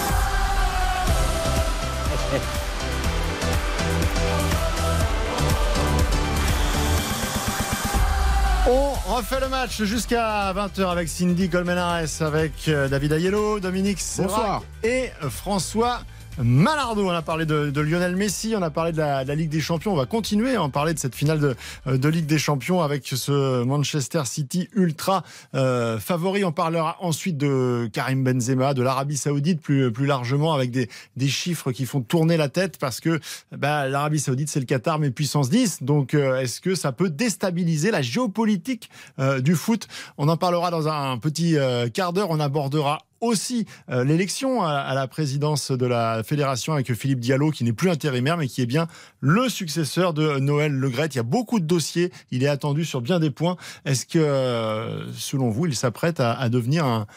[SPEAKER 3] On refait le match jusqu'à 20h avec Cindy Colmenares, avec euh, David Ayello, Dominique
[SPEAKER 5] Bonsoir.
[SPEAKER 3] et euh, François Malardo. On a parlé de, de Lionel Messi, on a parlé de la, de la Ligue des Champions. On va continuer à en parler de cette finale de, euh, de Ligue des Champions avec ce Manchester City ultra euh, favori. On parlera ensuite de Karim Benzema, de l'Arabie Saoudite plus, plus largement avec des, des chiffres qui font tourner la tête parce que bah, l'Arabie Saoudite c'est le Qatar mais puissance 10. Donc euh, est-ce que ça peut déstabiliser la géopolitique euh, du foot? On en parlera dans un petit euh, quart d'heure. On abordera aussi euh, l'élection à, à la présidence de la fédération avec Philippe Diallo qui n'est plus intérimaire mais qui est bien le successeur de Noël Legrette. Il y a beaucoup de dossiers, il est attendu sur bien des points. Est-ce que euh, selon vous il s'apprête à, à devenir un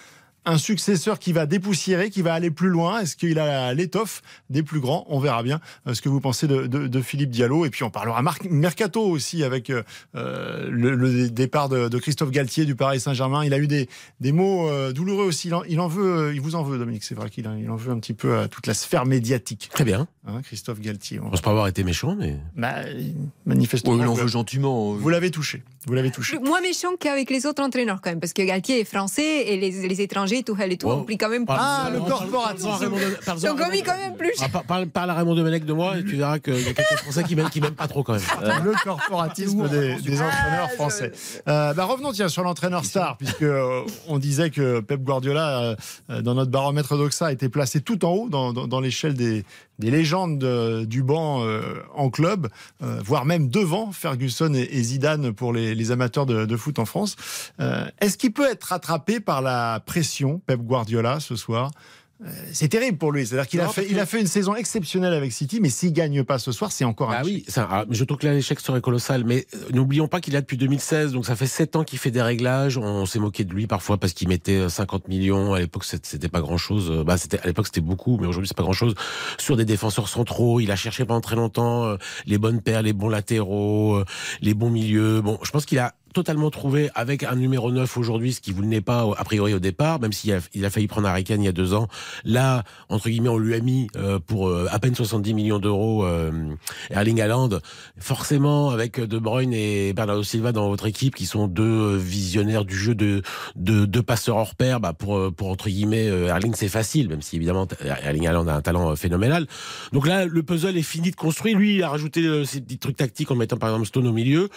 [SPEAKER 3] un successeur qui va dépoussiérer, qui va aller plus loin Est-ce qu'il a l'étoffe des plus grands? On verra bien euh, ce que vous pensez de, de- de Philippe Diallo. Et puis on parlera Mar- Mercato aussi avec euh, euh, le, le départ de, de Christophe Galtier du Paris Saint-Germain. Il a eu des, des mots euh, douloureux aussi. Il en, il en veut, euh, il vous en veut, Dominique. C'est vrai qu'il en, il en veut un petit peu à toute la sphère médiatique.
[SPEAKER 5] Très bien.
[SPEAKER 3] Hein, Christophe Galtier. On-
[SPEAKER 5] Je pense pas avoir été méchant, mais.
[SPEAKER 3] Bah, manifestement.
[SPEAKER 10] Oh, il en
[SPEAKER 3] vous-
[SPEAKER 10] veut gentiment. euh.
[SPEAKER 3] vous l'avez touché. Vous l'avez touché.
[SPEAKER 6] Moins méchant qu'avec les autres entraîneurs quand même, parce que Galtier est français et les, les étrangers, tout et tout,
[SPEAKER 5] Oh.
[SPEAKER 6] ont pris quand même
[SPEAKER 5] Parle-
[SPEAKER 3] Ah, le
[SPEAKER 5] parle-
[SPEAKER 6] Ils ont commis quand même plus.
[SPEAKER 5] Ah, par- Parle, parle à Raymond Domenech de moi et tu verras qu'il y a quelques Français qui m'aiment, qui m'aiment pas trop quand même.
[SPEAKER 3] le corporatisme des, des entraîneurs français. Euh, bah, revenons tiens sur l'entraîneur star, puisque euh, on disait que Pep Guardiola, euh, dans notre baromètre d'Oxa, était placé tout en haut dans, dans- dans l'échelle des, des légendes de- du banc euh, en club, euh, voire même devant Ferguson et, et Zidane pour les, les amateurs de, de foot en France. Euh, Est-ce qu'il peut être rattrapé par la pression, Pep Guardiola, ce soir Euh, c'est terrible pour lui. C'est-à-dire qu'il a fait, il a fait une saison exceptionnelle avec City, mais s'il gagne pas ce soir, c'est encore un
[SPEAKER 5] Ah
[SPEAKER 3] échec.
[SPEAKER 5] oui, ça, ah, je trouve que là, l'échec serait colossal. Mais euh, n'oublions pas qu'il là depuis 2016, donc ça fait 7 ans qu'il fait des réglages. On s'est moqué de lui parfois parce qu'il mettait euh, 50 millions. À l'époque, c'était pas grand-chose. Euh, Bah, c'était à l'époque, c'était beaucoup, mais aujourd'hui, c'est pas grand-chose. Sur des défenseurs centraux, il a cherché pendant très longtemps euh, les bonnes paires, les bons latéraux, euh, les bons milieux. Bon, je pense qu'il a totalement trouvé avec un numéro 9 aujourd'hui, ce qui vous n'est pas a priori au départ, même s'il a, il a failli prendre Kane il y a deux ans. Là, entre guillemets, on lui a mis euh, pour euh, à peine 70 millions d'euros euh, Erling Haaland. Forcément, avec De Bruyne et Bernardo Silva dans votre équipe, qui sont deux visionnaires du jeu de de deux passeurs hors pair, bah pour pour entre guillemets Erling c'est facile, même si évidemment Erling Haaland a un talent phénoménal. Donc là, le puzzle est fini de construire. Lui, il a rajouté ses petits trucs tactiques en mettant par exemple Stone au milieu.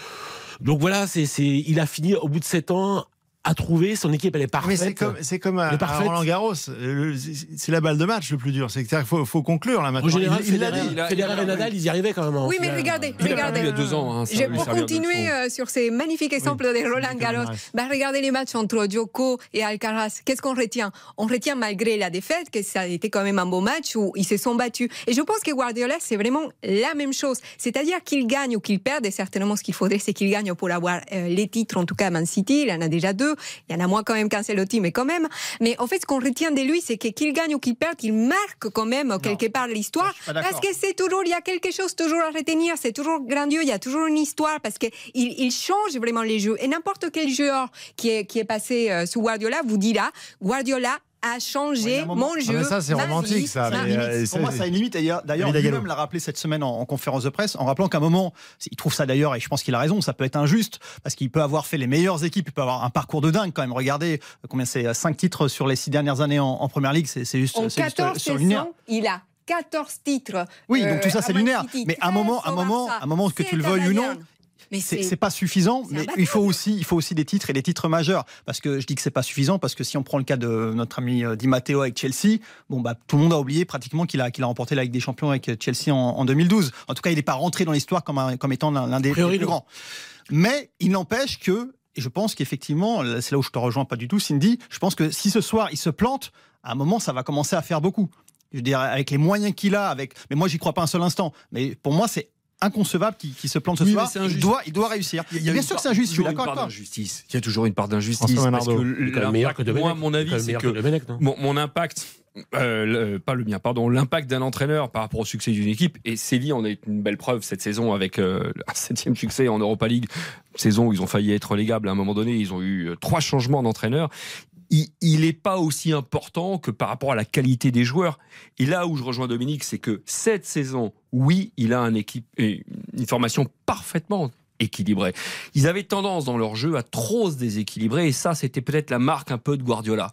[SPEAKER 5] Donc voilà, c'est, il a fini au bout de 7 ans à trouver. Son équipe, elle est parfaite.
[SPEAKER 3] Mais c'est comme, c'est comme à, à Roland Garros. Le- C'est la balle de match le plus dur. C'est qu'il faut, faut conclure là maintenant.
[SPEAKER 5] En général,
[SPEAKER 3] il, il l'a
[SPEAKER 5] Federer,
[SPEAKER 3] dit.
[SPEAKER 5] Federer et Nadal, ils y arrivaient quand même. en
[SPEAKER 6] Oui, mais regardez,
[SPEAKER 4] Il a
[SPEAKER 6] regardez.
[SPEAKER 4] il y a deux ans. hein, ça
[SPEAKER 6] pour continuer euh, sur ces magnifiques exemples de Roland Garros, bah, regardez les matchs entre Djoko et Alcaraz. Qu'est-ce qu'on retient? On retient malgré la défaite que ça a été quand même un beau match où ils se sont battus. Et je pense que Guardiola, c'est vraiment la même chose. C'est-à-dire qu'il gagne ou qu'il perde, et certainement ce qu'il faudrait, c'est qu'il gagne pour avoir euh, les titres, en tout cas à Man City. Il en a déjà deux. Il y en a moins quand même qu'Ancelotti, mais quand même. Mais en fait, ce qu'on retient de lui, c'est que qu'il gagne ou qu'il perde, il marque quand même quelque part l'histoire. Parce que c'est toujours, il y a quelque chose toujours à retenir, c'est toujours grandiose, il y a toujours une histoire parce que il, il change vraiment les jeux. Et n'importe quel joueur qui est, qui est passé euh, sous Guardiola vous dira, Guardiola a changé mon
[SPEAKER 3] Ah,
[SPEAKER 6] jeu.
[SPEAKER 3] mais ça, c'est
[SPEAKER 6] ma
[SPEAKER 3] romantique,
[SPEAKER 6] vie,
[SPEAKER 3] ça,
[SPEAKER 6] ma
[SPEAKER 3] mais, euh,
[SPEAKER 7] Pour moi, ça a une limite. D'ailleurs, lui-même l'a rappelé cette semaine en, en conférence de presse, en rappelant qu'à un moment, il trouve ça d'ailleurs, et je pense qu'il a raison, ça peut être injuste, parce qu'il peut avoir fait les meilleures équipes, il peut avoir un parcours de dingue quand même. Regardez euh, combien c'est 5 titres sur les 6 dernières années en, en première ligue, c'est juste,
[SPEAKER 6] En
[SPEAKER 7] c'est juste
[SPEAKER 6] 14
[SPEAKER 7] surlunaire.
[SPEAKER 6] saisons, il a 14 titres.
[SPEAKER 7] Oui,
[SPEAKER 6] euh,
[SPEAKER 7] donc tout ça c'est lunaire.
[SPEAKER 6] City,
[SPEAKER 7] Mais à un
[SPEAKER 6] 13
[SPEAKER 7] moment, à un moment, un moment que tu le veuilles ou non.
[SPEAKER 6] Mais
[SPEAKER 7] c'est pas suffisant, mais il faut aussi, il faut aussi des titres et des titres majeurs. Parce que je dis que c'est pas suffisant parce que si on prend le cas de notre ami euh, Di Matteo avec Chelsea, bon bah tout le monde a oublié pratiquement qu'il a qu'il a remporté la Ligue des Champions avec euh, Chelsea en, en 2012. En tout cas, il n'est pas rentré dans l'histoire comme un- comme étant l'un des,
[SPEAKER 5] priori,
[SPEAKER 7] plus grands. Mais il n'empêche que, et je pense qu'effectivement, c'est là où je te rejoins pas du tout, Cindy. Je pense que si ce soir il se plante, à un moment, ça va commencer à faire beaucoup. Je veux dire, avec les moyens qu'il a, avec. Mais moi, j'y crois pas un seul instant. Mais pour moi, c'est inconcevable qu'il se plante ce
[SPEAKER 4] Oui,
[SPEAKER 7] soir. Il doit, il doit réussir.
[SPEAKER 4] Il y a
[SPEAKER 7] Bien sûr que c'est injuste, je suis
[SPEAKER 4] toujours une
[SPEAKER 7] d'accord
[SPEAKER 4] d'injustice. Il y a toujours une part d'injustice. Parce que l'impact- moi, mon avis, c'est que mon, mon impact, euh, le- pas le mien, pardon, l'impact d'un entraîneur par rapport au succès d'une équipe. Et Séville en est une belle preuve cette saison avec euh, un septième succès en Europa League, saison où ils ont failli être relégables à un moment donné. Ils ont eu euh, trois changements d'entraîneur. Il- n'est pas aussi important que par rapport à la qualité des joueurs. Et là où je rejoins Dominique, c'est que cette saison, oui, il a un équipe, une formation parfaitement équilibrée. Ils avaient tendance dans leur jeu à trop se déséquilibrer, et ça, c'était peut-être la marque un peu de Guardiola.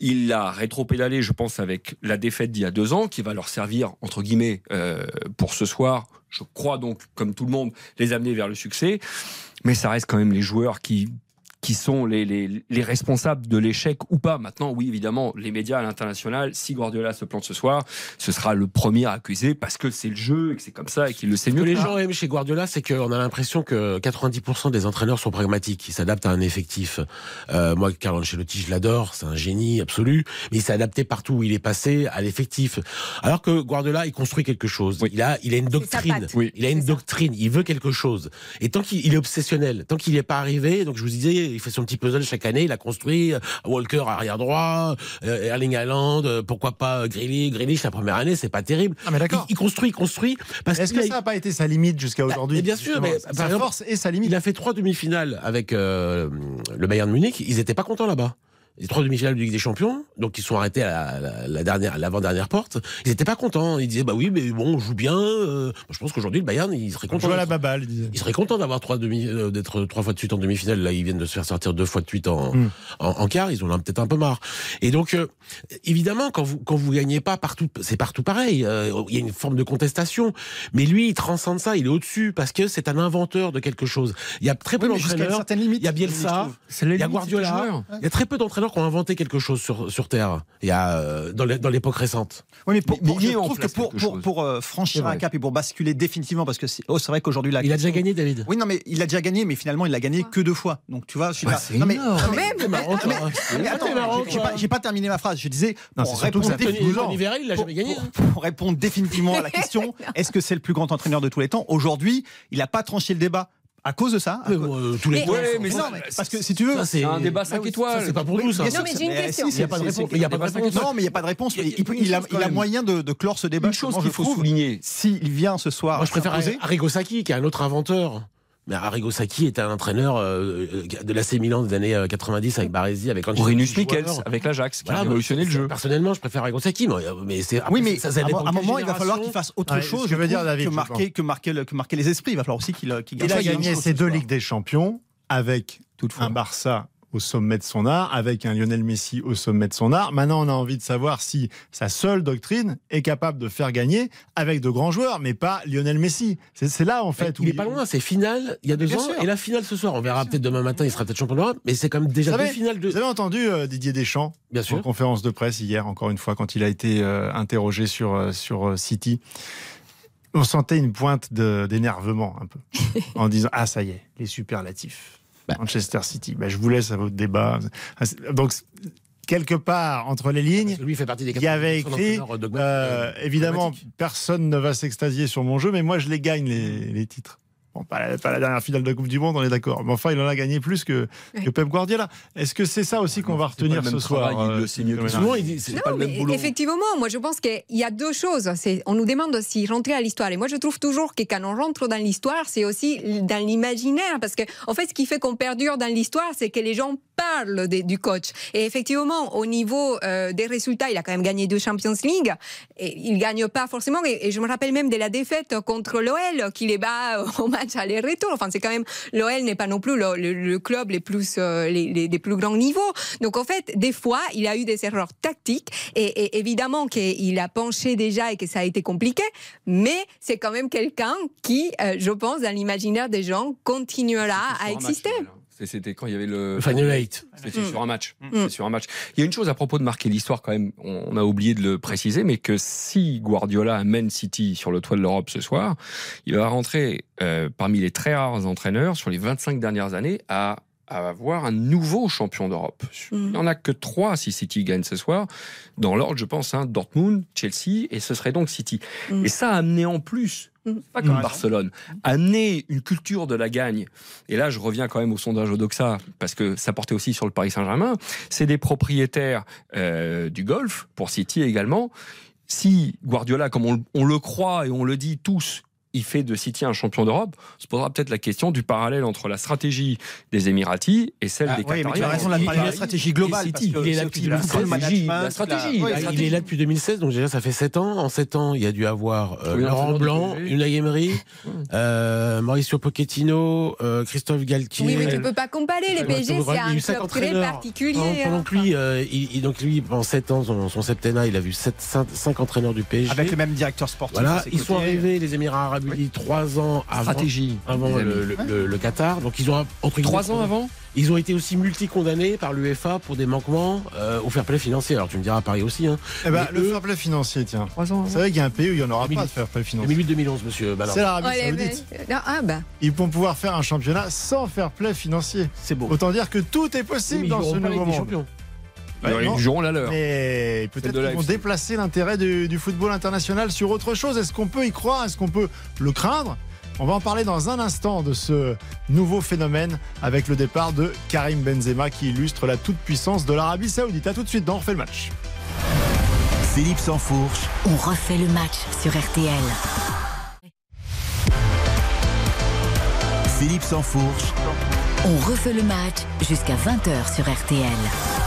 [SPEAKER 4] Il l'a rétro-pédalé, je pense, avec la défaite d'il y a deux ans, qui va leur servir, entre guillemets, euh, pour ce soir. Je crois donc, comme tout le monde, les amener vers le succès. Mais ça reste quand même les joueurs qui, qui sont les, les, les responsables de l'échec ou pas. Maintenant, oui, évidemment, les médias à l'international, si Guardiola se plante ce soir, ce sera le premier accusé parce que c'est le jeu et que c'est comme ça et qu'il le sait
[SPEAKER 5] Ce
[SPEAKER 4] mieux.
[SPEAKER 5] que les
[SPEAKER 4] que nous.
[SPEAKER 5] gens aiment chez Guardiola, c'est qu'on a l'impression que 90% des entraîneurs sont pragmatiques. Ils s'adaptent à un effectif. Euh, moi, Carlo Ancelotti, je l'adore, c'est un génie absolu, mais il s'est adapté partout où il est passé à l'effectif. Alors que Guardiola, il construit quelque chose. Il a, il a une doctrine.
[SPEAKER 4] Oui.
[SPEAKER 5] Il a une doctrine. Il veut quelque chose. Et tant qu'il il est obsessionnel, tant qu'il n'y est pas arrivé, donc je vous disais, il fait son petit puzzle chaque année. Il a construit euh, Walker arrière droit, euh, Erling Haaland, euh, pourquoi pas Grealish. Grealish la première année, c'est pas terrible.
[SPEAKER 3] Ah, mais d'accord.
[SPEAKER 5] Il, il construit, il construit. Parce
[SPEAKER 3] Est-ce que ça n'a pas été sa limite jusqu'à aujourd'hui
[SPEAKER 5] mais bien sûr, mais
[SPEAKER 3] Sa
[SPEAKER 5] par exemple,
[SPEAKER 3] force et sa limite.
[SPEAKER 5] il a fait trois demi-finales avec euh, le Bayern de Munich. Ils n'étaient pas contents là-bas. Les trois demi-finales de Ligue des Champions, donc ils sont arrêtés à la, dernière, l'avant-dernière porte. Ils n'étaient pas contents. Ils disaient bah oui, mais bon, on joue bien. euh, moi, je pense qu'aujourd'hui le Bayern, il serait
[SPEAKER 3] On
[SPEAKER 5] content.
[SPEAKER 3] joue à la baballe, il disait.
[SPEAKER 5] il serait content d'avoir trois demi, euh, d'être trois fois de suite en demi-finale. Là, ils viennent de se faire sortir deux fois de suite en,
[SPEAKER 3] Mm.
[SPEAKER 5] en, en quart. Ils en ont peut-être un peu marre. Et donc, euh, évidemment, quand vous quand vous gagnez pas partout, c'est partout pareil. Euh, Il y a une forme de contestation. Mais lui, il transcende ça. Il est au-dessus parce que c'est un inventeur de quelque chose. Il y a très peu
[SPEAKER 7] Oui,
[SPEAKER 5] d'entraîneurs. Il y a Bielsa. Il y a Guardiola. Il y a très peu d'entraîneurs qui ont inventé quelque chose sur, sur Terre. Il y a euh, dans l'époque récente.
[SPEAKER 7] Oui, mais, pour,
[SPEAKER 4] Mais
[SPEAKER 7] je trouve que pour, euh, franchir un cap et pour basculer définitivement, parce que c'est oh, c'est vrai qu'aujourd'hui,
[SPEAKER 5] Il a déjà gagné, David.
[SPEAKER 7] Oui, non, mais il a déjà gagné, mais finalement, il l'a gagné que deux fois. Donc, tu vois, je suis
[SPEAKER 4] Ouais,
[SPEAKER 7] pas-
[SPEAKER 4] c'est
[SPEAKER 7] non, mais, non, mais-
[SPEAKER 5] marrant,
[SPEAKER 7] mais attends, j'ai- pas, terminé ma phrase. Je disais,
[SPEAKER 3] Non,
[SPEAKER 7] pour
[SPEAKER 3] c'est surtout que
[SPEAKER 7] répondre,
[SPEAKER 3] ça fait
[SPEAKER 7] défi-
[SPEAKER 3] 12 ans.
[SPEAKER 5] Tony Vérel, il a
[SPEAKER 7] pour,
[SPEAKER 5] jamais gagné.
[SPEAKER 7] pour- pour répondre définitivement à la question, est-ce que c'est le plus grand entraîneur de tous les temps? Aujourd'hui, il n'a pas tranché le débat. À cause de ça cause-
[SPEAKER 5] euh, tous les
[SPEAKER 6] Mais-
[SPEAKER 4] Ouais, mais
[SPEAKER 7] Non, mais parce que si tu veux,
[SPEAKER 4] c'est un débat 5
[SPEAKER 7] oui,
[SPEAKER 4] étoiles.
[SPEAKER 5] ça, c'est pas pour nous, ça.
[SPEAKER 6] Non, mais j'ai une question.
[SPEAKER 7] si,
[SPEAKER 5] Il y a pas de réponse.
[SPEAKER 7] c'est-
[SPEAKER 5] Il y a pas de réponse.
[SPEAKER 7] Non, mais il n'y a pas de réponse.
[SPEAKER 4] Il a-
[SPEAKER 7] moyen de, clore ce débat.
[SPEAKER 4] Une chose qu'il faut souligner.
[SPEAKER 7] S'il vient ce soir,
[SPEAKER 5] Moi, je préfère Arrigo Sacchi, qui est un autre inventeur Mais Arrigo Sacchi était un entraîneur euh, de l'AC Milan des années euh, 90 avec Baresi, avec
[SPEAKER 4] Ou Rinus Michels avec l'Ajax, qui a
[SPEAKER 5] Voilà,
[SPEAKER 4] révolutionné le jeu.
[SPEAKER 5] Personnellement, je préfère Arrigo Sacchi, mais, euh, mais c'est
[SPEAKER 7] Oui, mais
[SPEAKER 5] ça, ça
[SPEAKER 7] à, un- à moment, il va falloir qu'il fasse autre
[SPEAKER 3] Ouais,
[SPEAKER 7] chose je
[SPEAKER 3] veut dire David,
[SPEAKER 7] que,
[SPEAKER 3] je
[SPEAKER 7] marquer, que, marquer le, que marquer les esprits. Il va falloir aussi qu'il qu'il
[SPEAKER 3] Il
[SPEAKER 7] garde
[SPEAKER 3] a
[SPEAKER 7] ça
[SPEAKER 3] gagné
[SPEAKER 7] dimension
[SPEAKER 3] ses
[SPEAKER 7] ce
[SPEAKER 3] deux. Ligues des Champions avec
[SPEAKER 7] Toutefois.
[SPEAKER 3] un Barça au sommet de son art, avec un Lionel Messi au sommet de son art. Maintenant, on a envie de savoir si sa seule doctrine est capable de faire gagner avec de grands joueurs, mais pas Lionel Messi. C'est là, en fait.
[SPEAKER 5] il est pas loin, c'est finale il y a deux
[SPEAKER 3] Bien
[SPEAKER 5] ans
[SPEAKER 3] sûr.
[SPEAKER 5] et la finale ce soir. On verra peut-être demain matin, il sera peut-être champion d'Europe, mais c'est quand même déjà deux
[SPEAKER 3] savez-
[SPEAKER 5] finales de.
[SPEAKER 3] Vous avez entendu euh, Didier Deschamps
[SPEAKER 5] Bien
[SPEAKER 3] en
[SPEAKER 5] sûr.
[SPEAKER 3] conférence de presse hier, encore une fois, quand il a été euh, interrogé sur, euh, sur City. On sentait une pointe d'énervement un peu, en disant Ah, ça y est, les superlatifs. Manchester City. Ben, je vous laisse à votre débat. Ah, Donc, quelque part, entre les lignes,
[SPEAKER 5] lui il fait partie des
[SPEAKER 3] il y avait
[SPEAKER 5] 80%
[SPEAKER 3] écrit euh,
[SPEAKER 5] euh,
[SPEAKER 3] évidemment, personne ne va s'extasier sur mon jeu, mais moi, je les gagne, les, les titres. Bon, pas la, pas la dernière finale de la Coupe du Monde, on est d'accord. Mais enfin, il en a gagné plus que, que Pep Guardiola. Est-ce que c'est ça aussi qu'on va
[SPEAKER 4] C'est pas le
[SPEAKER 3] retenir
[SPEAKER 4] même
[SPEAKER 3] ce soir
[SPEAKER 4] travail, il
[SPEAKER 3] euh,
[SPEAKER 4] le
[SPEAKER 5] Souvent, il dit c'est
[SPEAKER 6] Non,
[SPEAKER 5] pas le même
[SPEAKER 6] mais
[SPEAKER 5] boulot.
[SPEAKER 6] effectivement, moi je pense qu'il y a deux choses. On nous demande aussi rentrer à l'histoire. Et moi je trouve toujours que quand on rentre dans l'histoire, c'est aussi dans l'imaginaire. Parce que, en fait, ce qui fait qu'on perdure dans l'histoire, c'est que les gens parlent du coach. Et effectivement, au niveau euh, des résultats, il a quand même gagné deux Champions League. Et il gagne pas forcément. Et, et je me rappelle même de la défaite contre l'OL, qui les bat au match aller-retour. Enfin, c'est quand même, l'OL n'est pas non plus le, le- le club les plus, euh, les, les- des plus grands niveaux. Donc, en fait, des fois, il a eu des erreurs tactiques. Et, et évidemment qu'il a penché déjà et que ça a été compliqué. Mais c'est quand même quelqu'un qui, euh, je pense, dans l'imaginaire des gens, continuera à
[SPEAKER 4] match, C'était quand il y avait le.
[SPEAKER 5] Le Final Eight.
[SPEAKER 4] C'était
[SPEAKER 6] Mm.
[SPEAKER 4] sur un match.
[SPEAKER 6] Mm.
[SPEAKER 4] C'était sur un match. Il y a une chose à propos de marquer l'histoire quand même. On a oublié de le préciser, mais que si Guardiola amène City sur le toit de l'Europe ce soir, il va rentrer euh, parmi les très rares entraîneurs sur les 25 dernières années à à avoir un nouveau champion d'Europe.
[SPEAKER 6] Mm.
[SPEAKER 4] Il n'y en a que trois si City gagne ce soir. Dans l'ordre, je pense, hein, Dortmund, Chelsea, et ce serait donc City.
[SPEAKER 6] Mm.
[SPEAKER 4] Et ça a amené en plus,
[SPEAKER 6] Mm.
[SPEAKER 4] pas comme
[SPEAKER 3] Ouais.
[SPEAKER 4] Barcelone, amener une culture de la gagne. Et là, je reviens quand même au sondage Odoxa, parce que ça portait aussi sur le Paris Saint-Germain. C'est des propriétaires euh, du golf, pour City également. Si Guardiola, comme on, on le croit et on le dit tous, il fait de City un champion d'Europe, se posera peut-être la question du parallèle entre la stratégie des Émiratis et celle
[SPEAKER 7] Ah,
[SPEAKER 4] des
[SPEAKER 7] oui, mais
[SPEAKER 4] Qatariens.
[SPEAKER 7] tu as raison, la, la stratégie globale.
[SPEAKER 4] et City,
[SPEAKER 7] parce que
[SPEAKER 5] il est là depuis
[SPEAKER 7] de la football
[SPEAKER 5] stratégie,
[SPEAKER 4] la stratégie,
[SPEAKER 7] la-
[SPEAKER 4] la
[SPEAKER 5] il est là depuis 2016, donc déjà ça fait 7 ans. En 7 ans, il y a dû avoir euh,
[SPEAKER 4] Oui,
[SPEAKER 5] Laurent Blanc. Unai Emery, euh, Mauricio Pochettino, euh, Christophe Galtier.
[SPEAKER 6] Oui, mais tu peux pas comparer. Les PSG,
[SPEAKER 5] il y
[SPEAKER 6] c'est
[SPEAKER 5] a eu
[SPEAKER 6] un
[SPEAKER 5] cinq
[SPEAKER 6] club très
[SPEAKER 5] entraîneurs.
[SPEAKER 6] particulier.
[SPEAKER 5] Pendant,
[SPEAKER 6] hein.
[SPEAKER 5] que lui, euh, il, donc lui, pendant 7 ans, son, son septennat, il a vu 5 entraîneurs du PSG.
[SPEAKER 7] Avec le même directeur sportif.
[SPEAKER 5] Voilà, ils sont arrivés, les Émirats Arabes Unis, 3 ans avant,
[SPEAKER 7] Stratégie.
[SPEAKER 5] avant le, le- le- le Qatar. Donc ils ont entre
[SPEAKER 4] Trois ans avant
[SPEAKER 5] Ils ont été aussi multi-condamnés par l'UEFA pour des manquements euh, au fair play financier. Alors tu me diras à Paris aussi. Hein.
[SPEAKER 3] Eh ben, le
[SPEAKER 5] eux-
[SPEAKER 3] fair play financier, tiens.
[SPEAKER 4] Trois ans
[SPEAKER 3] Vous savez qu'il y a un pays où il n'y en aura pas
[SPEAKER 5] 2000.
[SPEAKER 3] de fair play financier.
[SPEAKER 5] 2008-2011, monsieur.
[SPEAKER 3] C'est l'Arabie
[SPEAKER 6] Oh,
[SPEAKER 3] Saoudite.
[SPEAKER 6] non, ah, bah.
[SPEAKER 3] Ils vont pouvoir faire un championnat sans fair play financier.
[SPEAKER 7] C'est beau.
[SPEAKER 3] Autant dire que tout est possible dans ce nouveau monde.
[SPEAKER 5] Champions.
[SPEAKER 3] Ouais, non.
[SPEAKER 4] Ils joueront la leur.
[SPEAKER 3] Mais peut-être qu'ils vont déplacer l'intérêt du, du football international sur autre chose. Est-ce qu'on peut y croire? Est-ce qu'on peut le craindre? On va en parler dans un instant de ce nouveau phénomène avec le départ de Karim Benzema qui illustre la toute-puissance de l'Arabie Saoudite. A tout de suite dans On refait le match.
[SPEAKER 1] Philippe Sansfourche,
[SPEAKER 2] On refait le match sur RTL.
[SPEAKER 1] Philippe Sansfourche,
[SPEAKER 2] On refait le match jusqu'à 20h sur RTL.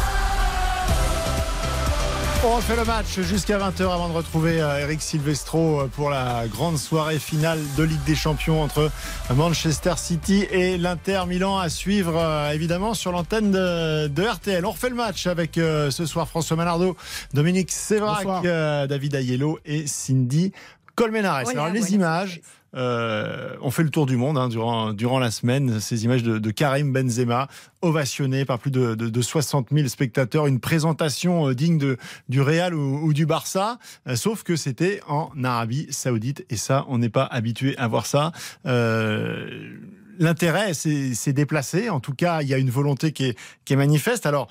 [SPEAKER 3] On refait le match jusqu'à 20h avant de retrouver euh, Eric Silvestro euh, pour la grande soirée finale de Ligue des Champions entre Manchester City et l'Inter Milan à suivre euh, évidemment sur l'antenne de, de RTL. On refait le match avec ce soir François Manardo, Dominique Sévrac, David Ayello et Cindy Colmenares. Alors les
[SPEAKER 6] voilà.
[SPEAKER 3] images, euh, on fait le tour du monde hein, durant, durant la semaine. Ces images de, Karim Benzema, ovationné par plus de, de, de 60 000 spectateurs. Une présentation euh, digne de, du Real ou, du Barça. Euh, sauf que c'était en Arabie Saoudite. Et ça, on n'est pas habitué à voir ça. L'intérêt s'est déplacé. En tout cas, il y a une volonté qui est, qui est manifeste. Alors,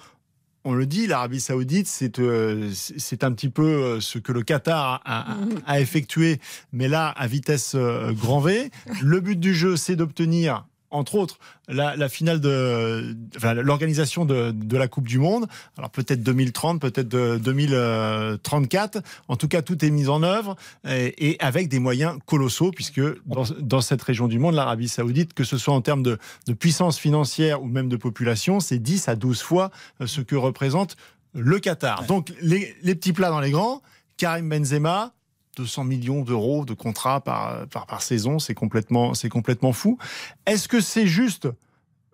[SPEAKER 3] on le dit, l'Arabie Saoudite, c'est euh, c'est un petit peu euh, ce que le Qatar a, a- a effectué, mais là à vitesse euh, grand V. Le but du jeu, c'est d'obtenir entre autres, la, la finale de, enfin, l'organisation de, de la Coupe du Monde. Alors peut-être 2030, peut-être de 2034. En tout cas, tout est mis en œuvre et, et avec des moyens colossaux, puisque dans, dans cette région du monde, l'Arabie Saoudite, que ce soit en termes de, de puissance financière ou même de population, c'est 10 à 12 fois euh, ce que représente le Qatar. Donc les, les petits plats dans les grands. Karim Benzema, 200 millions d'euros de contrat par, par, par saison, c'est complètement, c'est complètement fou. Est-ce que c'est juste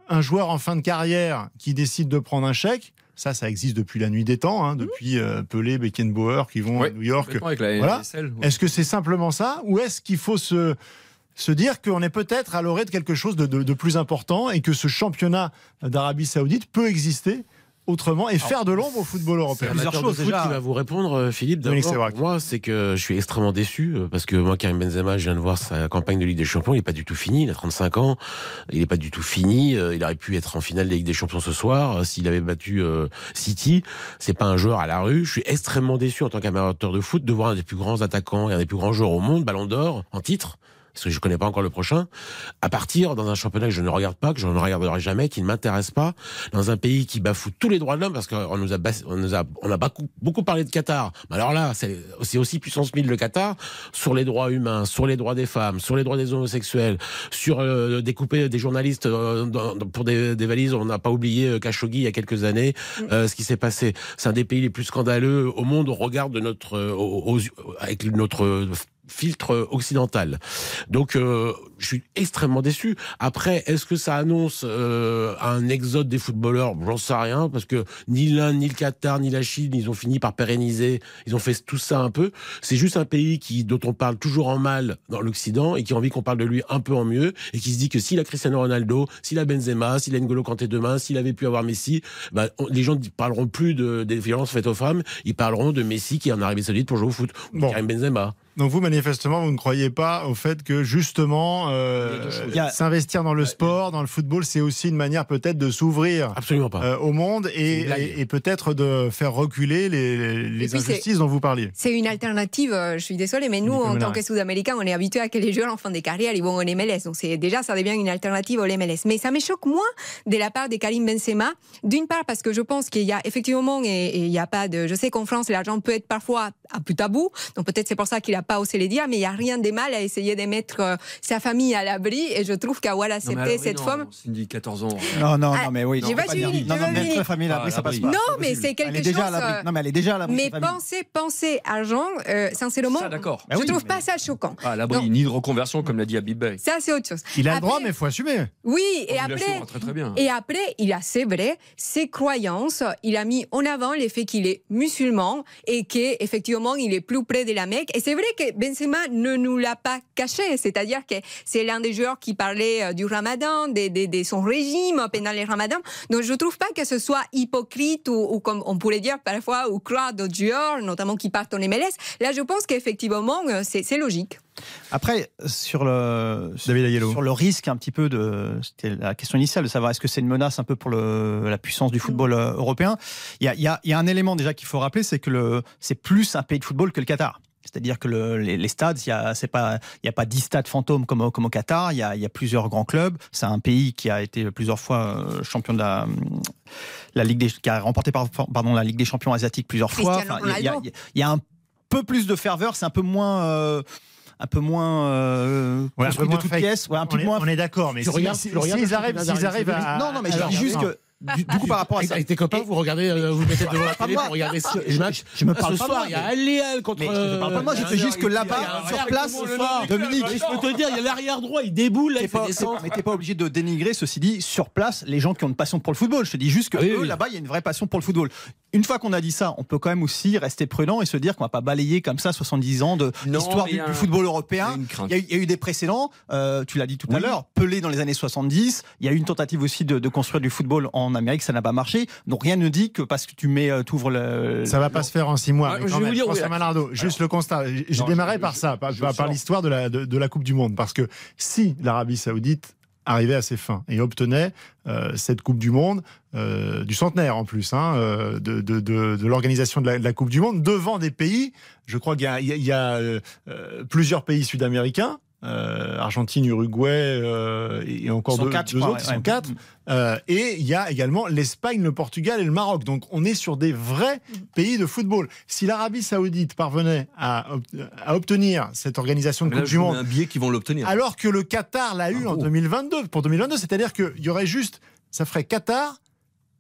[SPEAKER 3] un joueur en fin de carrière qui décide de prendre un chèque? Ça, ça existe depuis la nuit des temps, hein, depuis euh, Pelé, Beckenbauer qui vont à New York. Voilà.
[SPEAKER 4] Ouais.
[SPEAKER 3] Est-ce que c'est simplement ça ou est-ce qu'il faut se, se dire qu'on est peut-être à l'orée de quelque chose de, de- de plus important et que ce championnat d'Arabie Saoudite peut exister? Autrement et faire de l'ombre au football européen
[SPEAKER 5] Plusieurs choses qui va vous répondre, euh, Philippe. D'abord, moi, c'est que je suis extrêmement déçu euh, parce que moi, Karim Benzema, je viens de voir sa campagne de Ligue des Champions. Il n'est pas du tout fini. Il a 35 ans. Il n'est pas du tout fini. Euh, Il aurait pu être en finale de Ligue des Champions ce soir s'il avait battu euh, City. C'est pas un joueur à la rue. Je suis extrêmement déçu en tant qu'amateur de foot de voir un des plus grands attaquants et un des plus grands joueurs au monde, Ballon d'Or, en titre. Parce que je connais pas encore le prochain, à partir dans un championnat que je ne regarde pas, que je ne regarderai jamais, qui ne m'intéresse pas, dans un pays qui bafoue tous les droits de l'homme, parce qu'on nous a, on nous a, on a beaucoup, beaucoup parlé de Qatar. Mais alors là, c'est aussi puissance 1000 le Qatar, sur les droits humains, sur les droits des femmes, sur les droits des homosexuels, sur euh, découper des journalistes euh, dans- pour des, des valises. On n'a pas oublié euh, Khashoggi il y a quelques années, euh, ce qui s'est passé. C'est un des pays les plus scandaleux au monde au regard de notre, aux- aux- avec notre filtre occidental. Donc, euh, je suis extrêmement déçu. Après, est-ce que ça annonce euh, un exode des footballeurs? J'en sais rien, parce que ni l'Inde, ni le Qatar, ni la Chine, ils ont fini par pérenniser. Ils ont fait tout ça un peu. C'est juste un pays qui, dont on parle toujours en mal dans l'Occident et qui a envie qu'on parle de lui un peu en mieux et qui se dit que s'il a Cristiano Ronaldo, s'il a Benzema, s'il a N'Golo Kanté demain, s'il avait pu avoir Messi, bah, on- les gens ne parleront plus de, des violences faites aux femmes. Ils parleront de Messi qui est en Arabie Saoudite pour jouer au foot. Ou de Karim Benzema.
[SPEAKER 3] Donc vous, manifestement, vous ne croyez pas au fait que justement, s'investir dans le sport, dans le football, c'est aussi une manière peut-être de s'ouvrir euh, au monde et, peut-être de faire reculer les, les injustices dont vous parliez.
[SPEAKER 6] C'est une alternative, euh, je suis désolée, mais nous, en tant que Sud-Américains, on est habitués à que les joueurs en fin de carrière, ils vont au MLS. Donc c'est déjà, ça devient une alternative au MLS. Mais ça me choque moins de la part de Karim Benzema. D'une part, parce que je pense qu'il y a effectivement, et, et il n'y a pas de, je sais qu'en France, l'argent peut être parfois un peu tabou. Donc peut-être c'est pour ça qu'il n'a pas osé les dire, mais il n'y a rien de mal à essayer de mettre euh, sa famille à l'abri. Et je trouve qu'à
[SPEAKER 4] à
[SPEAKER 6] accepter
[SPEAKER 4] l'abri,
[SPEAKER 6] cette
[SPEAKER 4] non,
[SPEAKER 6] femme.
[SPEAKER 4] Cindy, 14 ans.
[SPEAKER 7] Non, non,
[SPEAKER 6] Ah,
[SPEAKER 7] non, mais oui.
[SPEAKER 6] j'ai
[SPEAKER 7] non,
[SPEAKER 6] pas.
[SPEAKER 7] Non, non, mais famille,
[SPEAKER 4] Ah,
[SPEAKER 7] ça passe pas.
[SPEAKER 6] Non,
[SPEAKER 7] C'est
[SPEAKER 6] mais c'est quelque
[SPEAKER 7] Elle est déjà à
[SPEAKER 6] chose,
[SPEAKER 7] l'abri.
[SPEAKER 6] euh,
[SPEAKER 7] Non, mais elle est déjà à l'abri.
[SPEAKER 6] Mais pensez, pensez argent, euh, sincèrement,
[SPEAKER 4] Ça, d'accord.
[SPEAKER 7] Bah
[SPEAKER 6] je trouve
[SPEAKER 7] mais-
[SPEAKER 6] pas ça choquant.
[SPEAKER 4] Ah, l'abri, ni de reconversion, comme l'a dit Habib Bey.
[SPEAKER 6] Ça, c'est autre chose.
[SPEAKER 3] Il a le droit, mais il faut assumer.
[SPEAKER 6] Oui, et
[SPEAKER 4] Il
[SPEAKER 6] après, et après, il a, c'est vrai, ses croyances. Il a mis en avant le fait qu'il est musulman et qu'effectivement, il est plus près de la Mecque. Et c'est vrai que Benzema ne nous l'a pas caché. C'est-à-dire que c'est l'un des joueurs qui parlait euh, du ramadan, de, de- de son régime pendant le ramadan. Donc, je trouve pas que ce soit hypocrite ou, ou comme on pourrait dire parfois, ou croire d'autres joueurs, notamment qui partent en MLS. Là, je pense qu'effectivement, euh, c'est c'est logique.
[SPEAKER 7] Après, sur le,
[SPEAKER 3] David
[SPEAKER 7] sur le risque un petit peu de, c'était la question initiale de savoir est-ce que c'est une menace un peu pour le, la puissance du football euh, européen. Il y a, il y a- il y a un élément déjà qu'il faut rappeler, c'est que le, c'est plus un pays de football que le Qatar. C'est-à-dire que le- les, les stades, il y a, c'est pas, il y a pas dix stades fantômes comme au, comme au Qatar. Il y a, il y a plusieurs grands clubs. C'est un pays qui a été plusieurs fois euh, champion de la, la Ligue des, qui a remporté par- pardon la Ligue des champions asiatiques plusieurs fois. Il y a- il y un peu plus de ferveur. C'est un peu moins. euh, un peu moins euh,
[SPEAKER 3] Ouais, un peu
[SPEAKER 7] de
[SPEAKER 3] moins
[SPEAKER 7] toutes
[SPEAKER 3] fake.
[SPEAKER 7] pièces, ouais, un
[SPEAKER 3] on,
[SPEAKER 7] peu
[SPEAKER 3] est,
[SPEAKER 7] moins
[SPEAKER 3] on est d'accord, mais si- si-
[SPEAKER 5] regardes
[SPEAKER 3] s'ils
[SPEAKER 5] le
[SPEAKER 3] arrivent, à,
[SPEAKER 7] non, non, mais je dis juste
[SPEAKER 3] non.
[SPEAKER 7] que du, du coup par rapport à ça,
[SPEAKER 5] avec tes copains, vous regardez, euh, vous mettez devant la télé pour regarder ce
[SPEAKER 7] Je-
[SPEAKER 5] match.
[SPEAKER 7] je me
[SPEAKER 5] Ah,
[SPEAKER 7] parle
[SPEAKER 5] ce
[SPEAKER 7] pas
[SPEAKER 5] soir, il y a Al-Léal contre.
[SPEAKER 7] Mais je parle pas de moi, je te dis juste que là-bas,
[SPEAKER 5] un
[SPEAKER 7] sur place,
[SPEAKER 5] Dominique, je peux te dire, il y a l'arrière droit, il déboule, là, il fait
[SPEAKER 7] pas,
[SPEAKER 5] descendre.
[SPEAKER 7] mais t'es pas obligé de dénigrer, ceci dit, sur place, les gens qui ont une passion pour le football. Je te dis juste que
[SPEAKER 5] Ah oui,
[SPEAKER 7] eux,
[SPEAKER 5] oui.
[SPEAKER 7] là-bas, il y a une vraie passion pour le football. Une fois qu'on a dit ça, on peut quand même aussi rester prudent et se dire qu'on va pas balayer comme ça 70 ans de l'histoire du,
[SPEAKER 4] un-
[SPEAKER 7] football européen. Il y, a eu- il y a eu des précédents, euh, tu l'as dit tout à l'heure, Pelé dans les années 70. Il y a eu une tentative aussi de, de construire du football en Amérique, ça n'a pas marché. Donc rien ne dit que parce que tu mets, euh, t'ouvres le.
[SPEAKER 3] Ça va pas se faire en six mois.
[SPEAKER 4] Ouais,
[SPEAKER 3] mais
[SPEAKER 4] je vais vous dire,
[SPEAKER 3] François
[SPEAKER 4] oui.
[SPEAKER 3] Malardo, juste le constat. J'ai
[SPEAKER 4] Non,
[SPEAKER 3] démarré
[SPEAKER 4] je-
[SPEAKER 3] par ça, par, par- l'histoire de la, de, de la Coupe du Monde. Parce que si l'Arabie Saoudite arrivait à ses fins et obtenait euh, cette Coupe du Monde, euh, du centenaire en plus, hein, euh, de, de, de, de l'organisation de la, de la Coupe du Monde, devant des pays, je crois qu'il y a, il y a- il y a, plusieurs pays sud-américains, euh, Argentine, Uruguay euh, et encore deux,
[SPEAKER 7] 104, je
[SPEAKER 3] deux
[SPEAKER 7] crois,
[SPEAKER 3] autres qui
[SPEAKER 7] ouais,
[SPEAKER 3] sont
[SPEAKER 7] ouais.
[SPEAKER 3] quatre. Euh, et il y a également l'Espagne, le Portugal et le Maroc. Donc on est sur des vrais pays de football. Si l'Arabie Saoudite parvenait à, ob- à obtenir cette organisation de Coupe du Monde,
[SPEAKER 4] un billet qu'ils vont l'obtenir.
[SPEAKER 3] alors que le Qatar l'a eu en 2022, pour 2022, c'est-à-dire qu'il y aurait juste, ça ferait Qatar,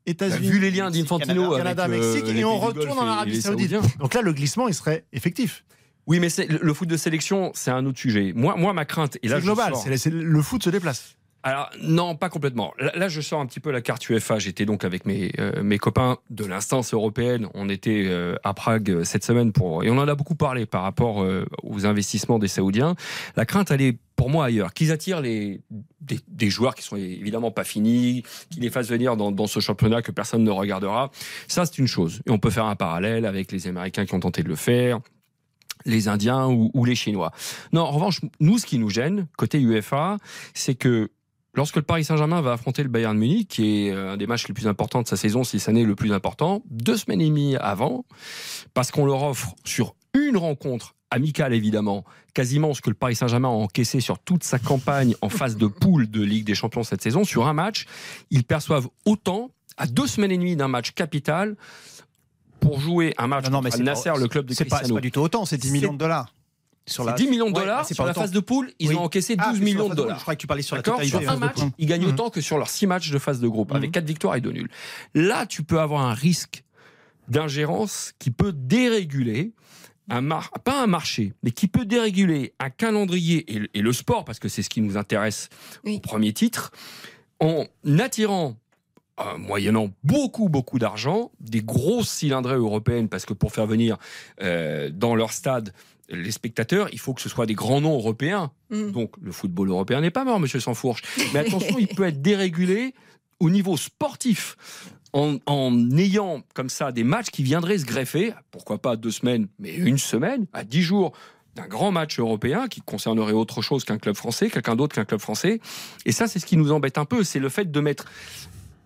[SPEAKER 3] États-Unis,
[SPEAKER 4] Vu les liens d'Infantino
[SPEAKER 3] Canada,
[SPEAKER 4] avec, euh,
[SPEAKER 3] Mexique, et on retourne en Arabie Saoudite. Donc là, le glissement, il serait effectif.
[SPEAKER 4] Oui, mais le foot de sélection, c'est un autre sujet. Moi, moi ma crainte, et là,
[SPEAKER 3] global,
[SPEAKER 4] sors-
[SPEAKER 3] c'est- le foot se déplace.
[SPEAKER 4] Alors, non, pas complètement. Là, là, je sors un petit peu la carte UEFA. J'étais donc avec mes, euh, mes copains de l'instance européenne. On était euh, à Prague euh, cette semaine pour, et on en a beaucoup parlé par rapport euh, aux investissements des Saoudiens. La crainte, elle est pour moi ailleurs. Qu'ils attirent les, des, des joueurs qui sont évidemment pas finis, qu'ils les fassent venir dans, dans ce championnat que personne ne regardera. Ça, c'est une chose. Et on peut faire un parallèle avec les Américains qui ont tenté de le faire les Indiens ou, les Chinois. Non, en revanche, nous, ce qui nous gêne, côté UEFA, c'est que lorsque le Paris Saint-Germain va affronter le Bayern Munich, qui est euh, un des matchs les plus importants de sa saison, si ce n'est le plus important, deux semaines et demie avant, parce qu'on leur offre sur une rencontre amicale évidemment, quasiment ce que le Paris Saint-Germain a encaissé sur toute sa campagne en phase de poule de Ligue des Champions cette saison, sur un match, ils perçoivent autant à deux semaines et demie d'un match capital pour jouer un match
[SPEAKER 7] Non, non, mais
[SPEAKER 4] contre
[SPEAKER 7] c'est
[SPEAKER 4] Nasser,
[SPEAKER 7] pas-
[SPEAKER 4] le club de
[SPEAKER 7] C'est pas, c'est
[SPEAKER 4] Cristiano.
[SPEAKER 7] pas du tout autant, c'est 10 millions de dollars. Sur la-
[SPEAKER 4] 10 millions de
[SPEAKER 7] Ouais,
[SPEAKER 4] dollars
[SPEAKER 7] c'est
[SPEAKER 4] sur
[SPEAKER 7] pas
[SPEAKER 4] la
[SPEAKER 7] autant.
[SPEAKER 4] phase de poule, ils
[SPEAKER 7] Oui.
[SPEAKER 4] ont encaissé 12
[SPEAKER 7] Ah,
[SPEAKER 4] millions de dollars.
[SPEAKER 7] je croyais que tu parlais sur la totalité
[SPEAKER 4] Sur un
[SPEAKER 7] de
[SPEAKER 4] match,
[SPEAKER 7] poule.
[SPEAKER 4] ils gagnent
[SPEAKER 7] Mhm.
[SPEAKER 4] autant que sur leurs 6 matchs de phase de groupe, avec 4 victoires et 2 nuls. Là, tu peux avoir un risque d'ingérence qui peut déréguler un mar- pas un marché, mais qui peut déréguler un calendrier et, le- et le sport, parce que c'est ce qui nous intéresse au premier titre, en attirant euh, moyennant beaucoup, beaucoup d'argent, des grosses cylindrées européennes, parce que pour faire venir euh, dans leur stade les spectateurs, il faut que ce soit des grands noms européens.
[SPEAKER 6] Mm.
[SPEAKER 4] Donc le football européen n'est pas mort, monsieur Sansfourche. Mais attention, il peut être dérégulé au niveau sportif. En, en ayant comme ça des matchs qui viendraient se greffer, pourquoi pas deux semaines, mais une semaine, à dix jours d'un grand match européen qui concernerait autre chose qu'un club français, quelqu'un d'autre qu'un club français. Et ça, c'est ce qui nous embête un peu, c'est le fait de mettre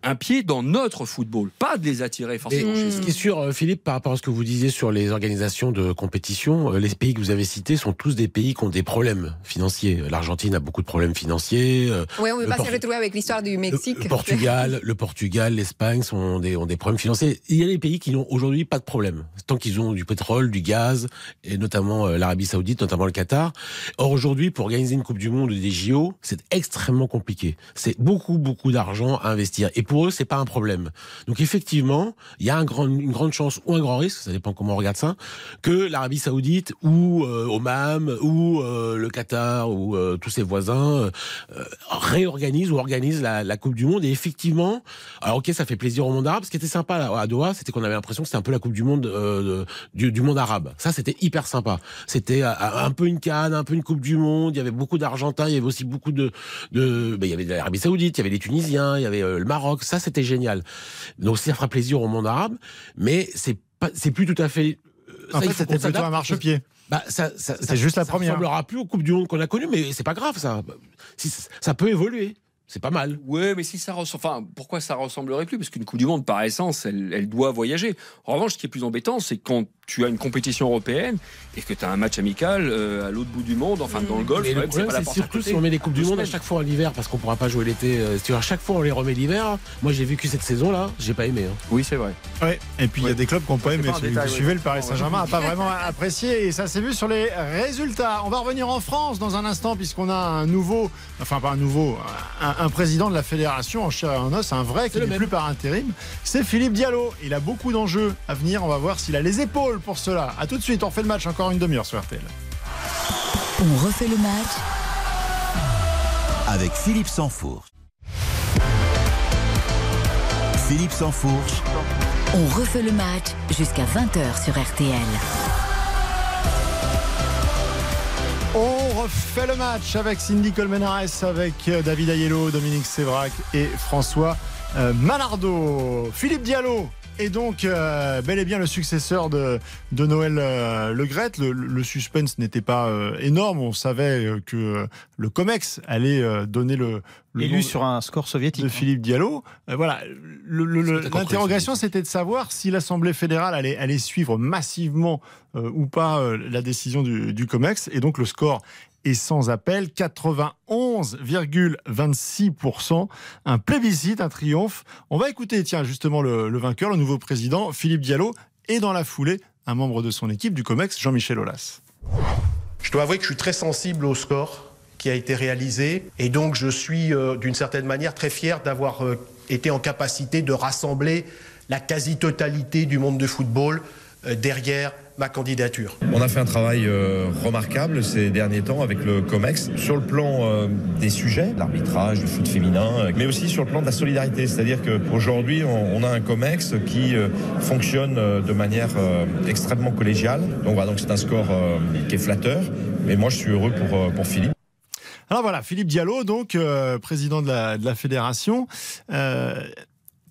[SPEAKER 4] un pied dans notre football, pas de les attirer
[SPEAKER 5] Et
[SPEAKER 4] forcément chez
[SPEAKER 5] ce qui est sûr, euh, Philippe, par rapport à ce que vous disiez sur les organisations de compétition, euh, les pays que vous avez cités sont tous des pays qui ont des problèmes financiers. L'Argentine a beaucoup de problèmes financiers. euh,
[SPEAKER 6] Oui, on ne
[SPEAKER 5] le
[SPEAKER 6] veut pas se
[SPEAKER 5] Portu-
[SPEAKER 6] retrouver avec l'histoire du Mexique.
[SPEAKER 5] Le Portugal, le Portugal, l'Espagne sont ont des, ont des problèmes financiers. Il y a des pays qui n'ont aujourd'hui pas de problème, tant qu'ils ont du pétrole, du gaz, et notamment l'Arabie Saoudite, notamment le Qatar. Or aujourd'hui, pour organiser une Coupe du Monde ou des JO, c'est extrêmement compliqué. C'est beaucoup, beaucoup d'argent à investir, et pour eux, c'est pas un problème. Donc effectivement, il y a un grand, une grande chance ou un grand risque, ça dépend comment on regarde ça, que l'Arabie Saoudite ou euh, Oman ou euh, le Qatar ou euh, tous ses voisins réorganisent ou organisent la, Coupe du Monde. Et effectivement, alors ok, ça fait plaisir au monde arabe. Ce qui était sympa à Doha, c'était qu'on avait l'impression que c'était un peu la Coupe du Monde de- du, monde arabe. Ça, c'était hyper sympa. C'était un peu une canne, un peu une Coupe du Monde. Il y avait beaucoup d'Argentins, il y avait aussi beaucoup de, de ben, il y avait l'Arabie Saoudite, il y avait les Tunisiens, il y avait le Maroc. Ça, c'était génial. Donc ça fera plaisir au monde arabe, mais c'est pas, c'est plus tout à fait. euh,
[SPEAKER 3] En
[SPEAKER 5] ça,
[SPEAKER 3] fait, c'était plutôt un marchepied.
[SPEAKER 5] Bah, ça, ça, ça-
[SPEAKER 3] juste la
[SPEAKER 5] ça
[SPEAKER 3] première.
[SPEAKER 5] ressemblera plus aux Coupes du Monde qu'on a connues, mais c'est pas grave, ça. Si, ça peut évoluer. C'est pas mal.
[SPEAKER 4] Ouais, mais si ça ressemble, enfin, pourquoi ça ressemblerait plus? Parce qu'une Coupe du Monde, par essence, elle, elle doit voyager. En revanche, ce qui est plus embêtant, c'est quand tu as une compétition européenne et que tu as un match amical euh, à l'autre bout du monde, enfin dans le golf,
[SPEAKER 5] Mais le problème,
[SPEAKER 4] pas la
[SPEAKER 5] c'est
[SPEAKER 4] porte à
[SPEAKER 5] surtout
[SPEAKER 4] côté.
[SPEAKER 5] si on met les Coupes du Monde à chaque fois en hiver, parce qu'on pourra pas jouer l'été. euh, Si à chaque fois on les remet l'hiver, moi j'ai vécu cette saison-là, j'ai pas aimé. hein.
[SPEAKER 4] Oui, c'est vrai.
[SPEAKER 3] Ouais. Et puis il y a des clubs qui n'ont pas aimé. Celui
[SPEAKER 4] ouais.
[SPEAKER 3] suivez, le Paris. Saint-Germain n'a pas vraiment apprécié. Et ça s'est vu sur les résultats. On va revenir en France dans un instant, puisqu'on a un nouveau, enfin pas un nouveau, un, un président de la fédération en chair et en os, un vrai qui n'est plus par intérim. C'est Philippe Diallo. Il a beaucoup d'enjeux à venir. On va voir s'il a les épaules pour cela. A tout de suite. On refait le match encore une demi-heure sur RTL.
[SPEAKER 2] On refait le match
[SPEAKER 1] avec Philippe Sansfourche. Philippe Sansfourche,
[SPEAKER 2] On refait le match jusqu'à 20h sur RTL.
[SPEAKER 3] On refait le match avec Cindy Colmenares, avec euh, David Ayello, Dominique Sévrac et François euh, Malardo. Philippe Diallo est donc euh, bel et bien le successeur de, de Noël euh. Le, le suspense n'était pas euh, énorme. On savait euh, que euh, le COMEX allait euh, donner le, le nom
[SPEAKER 7] Élu sur un score soviétique.
[SPEAKER 3] de Philippe Diallo. Euh, voilà, Le- le- le-
[SPEAKER 5] C'était contre
[SPEAKER 3] l'interrogation c'était de savoir si l'Assemblée fédérale allait, allait suivre massivement euh, ou pas euh, la décision du, du COMEX. Et donc le score et sans appel, 91,26%. Un plébiscite, un triomphe. On va écouter, tiens, justement, le, vainqueur, le nouveau président, Philippe Diallo, et dans la foulée, un membre de son équipe du COMEX, Jean-Michel Aulas.
[SPEAKER 10] Je dois avouer que je suis très sensible au score qui a été réalisé et donc je suis euh, d'une certaine manière très fier d'avoir euh, été en capacité de rassembler la quasi-totalité du monde de football derrière ma candidature.
[SPEAKER 11] On a fait un travail euh, remarquable ces derniers temps avec le COMEX sur le plan euh, des sujets, l'arbitrage, du foot féminin, euh, mais aussi sur le plan de la solidarité. C'est-à-dire qu'aujourd'hui, on, on, a un COMEX qui euh, fonctionne euh, de manière euh, extrêmement collégiale. Donc voilà, donc c'est un score euh, qui est flatteur. Mais moi, je suis heureux pour, euh, pour Philippe.
[SPEAKER 3] Alors voilà, Philippe Diallo, donc euh, président de la, de la fédération.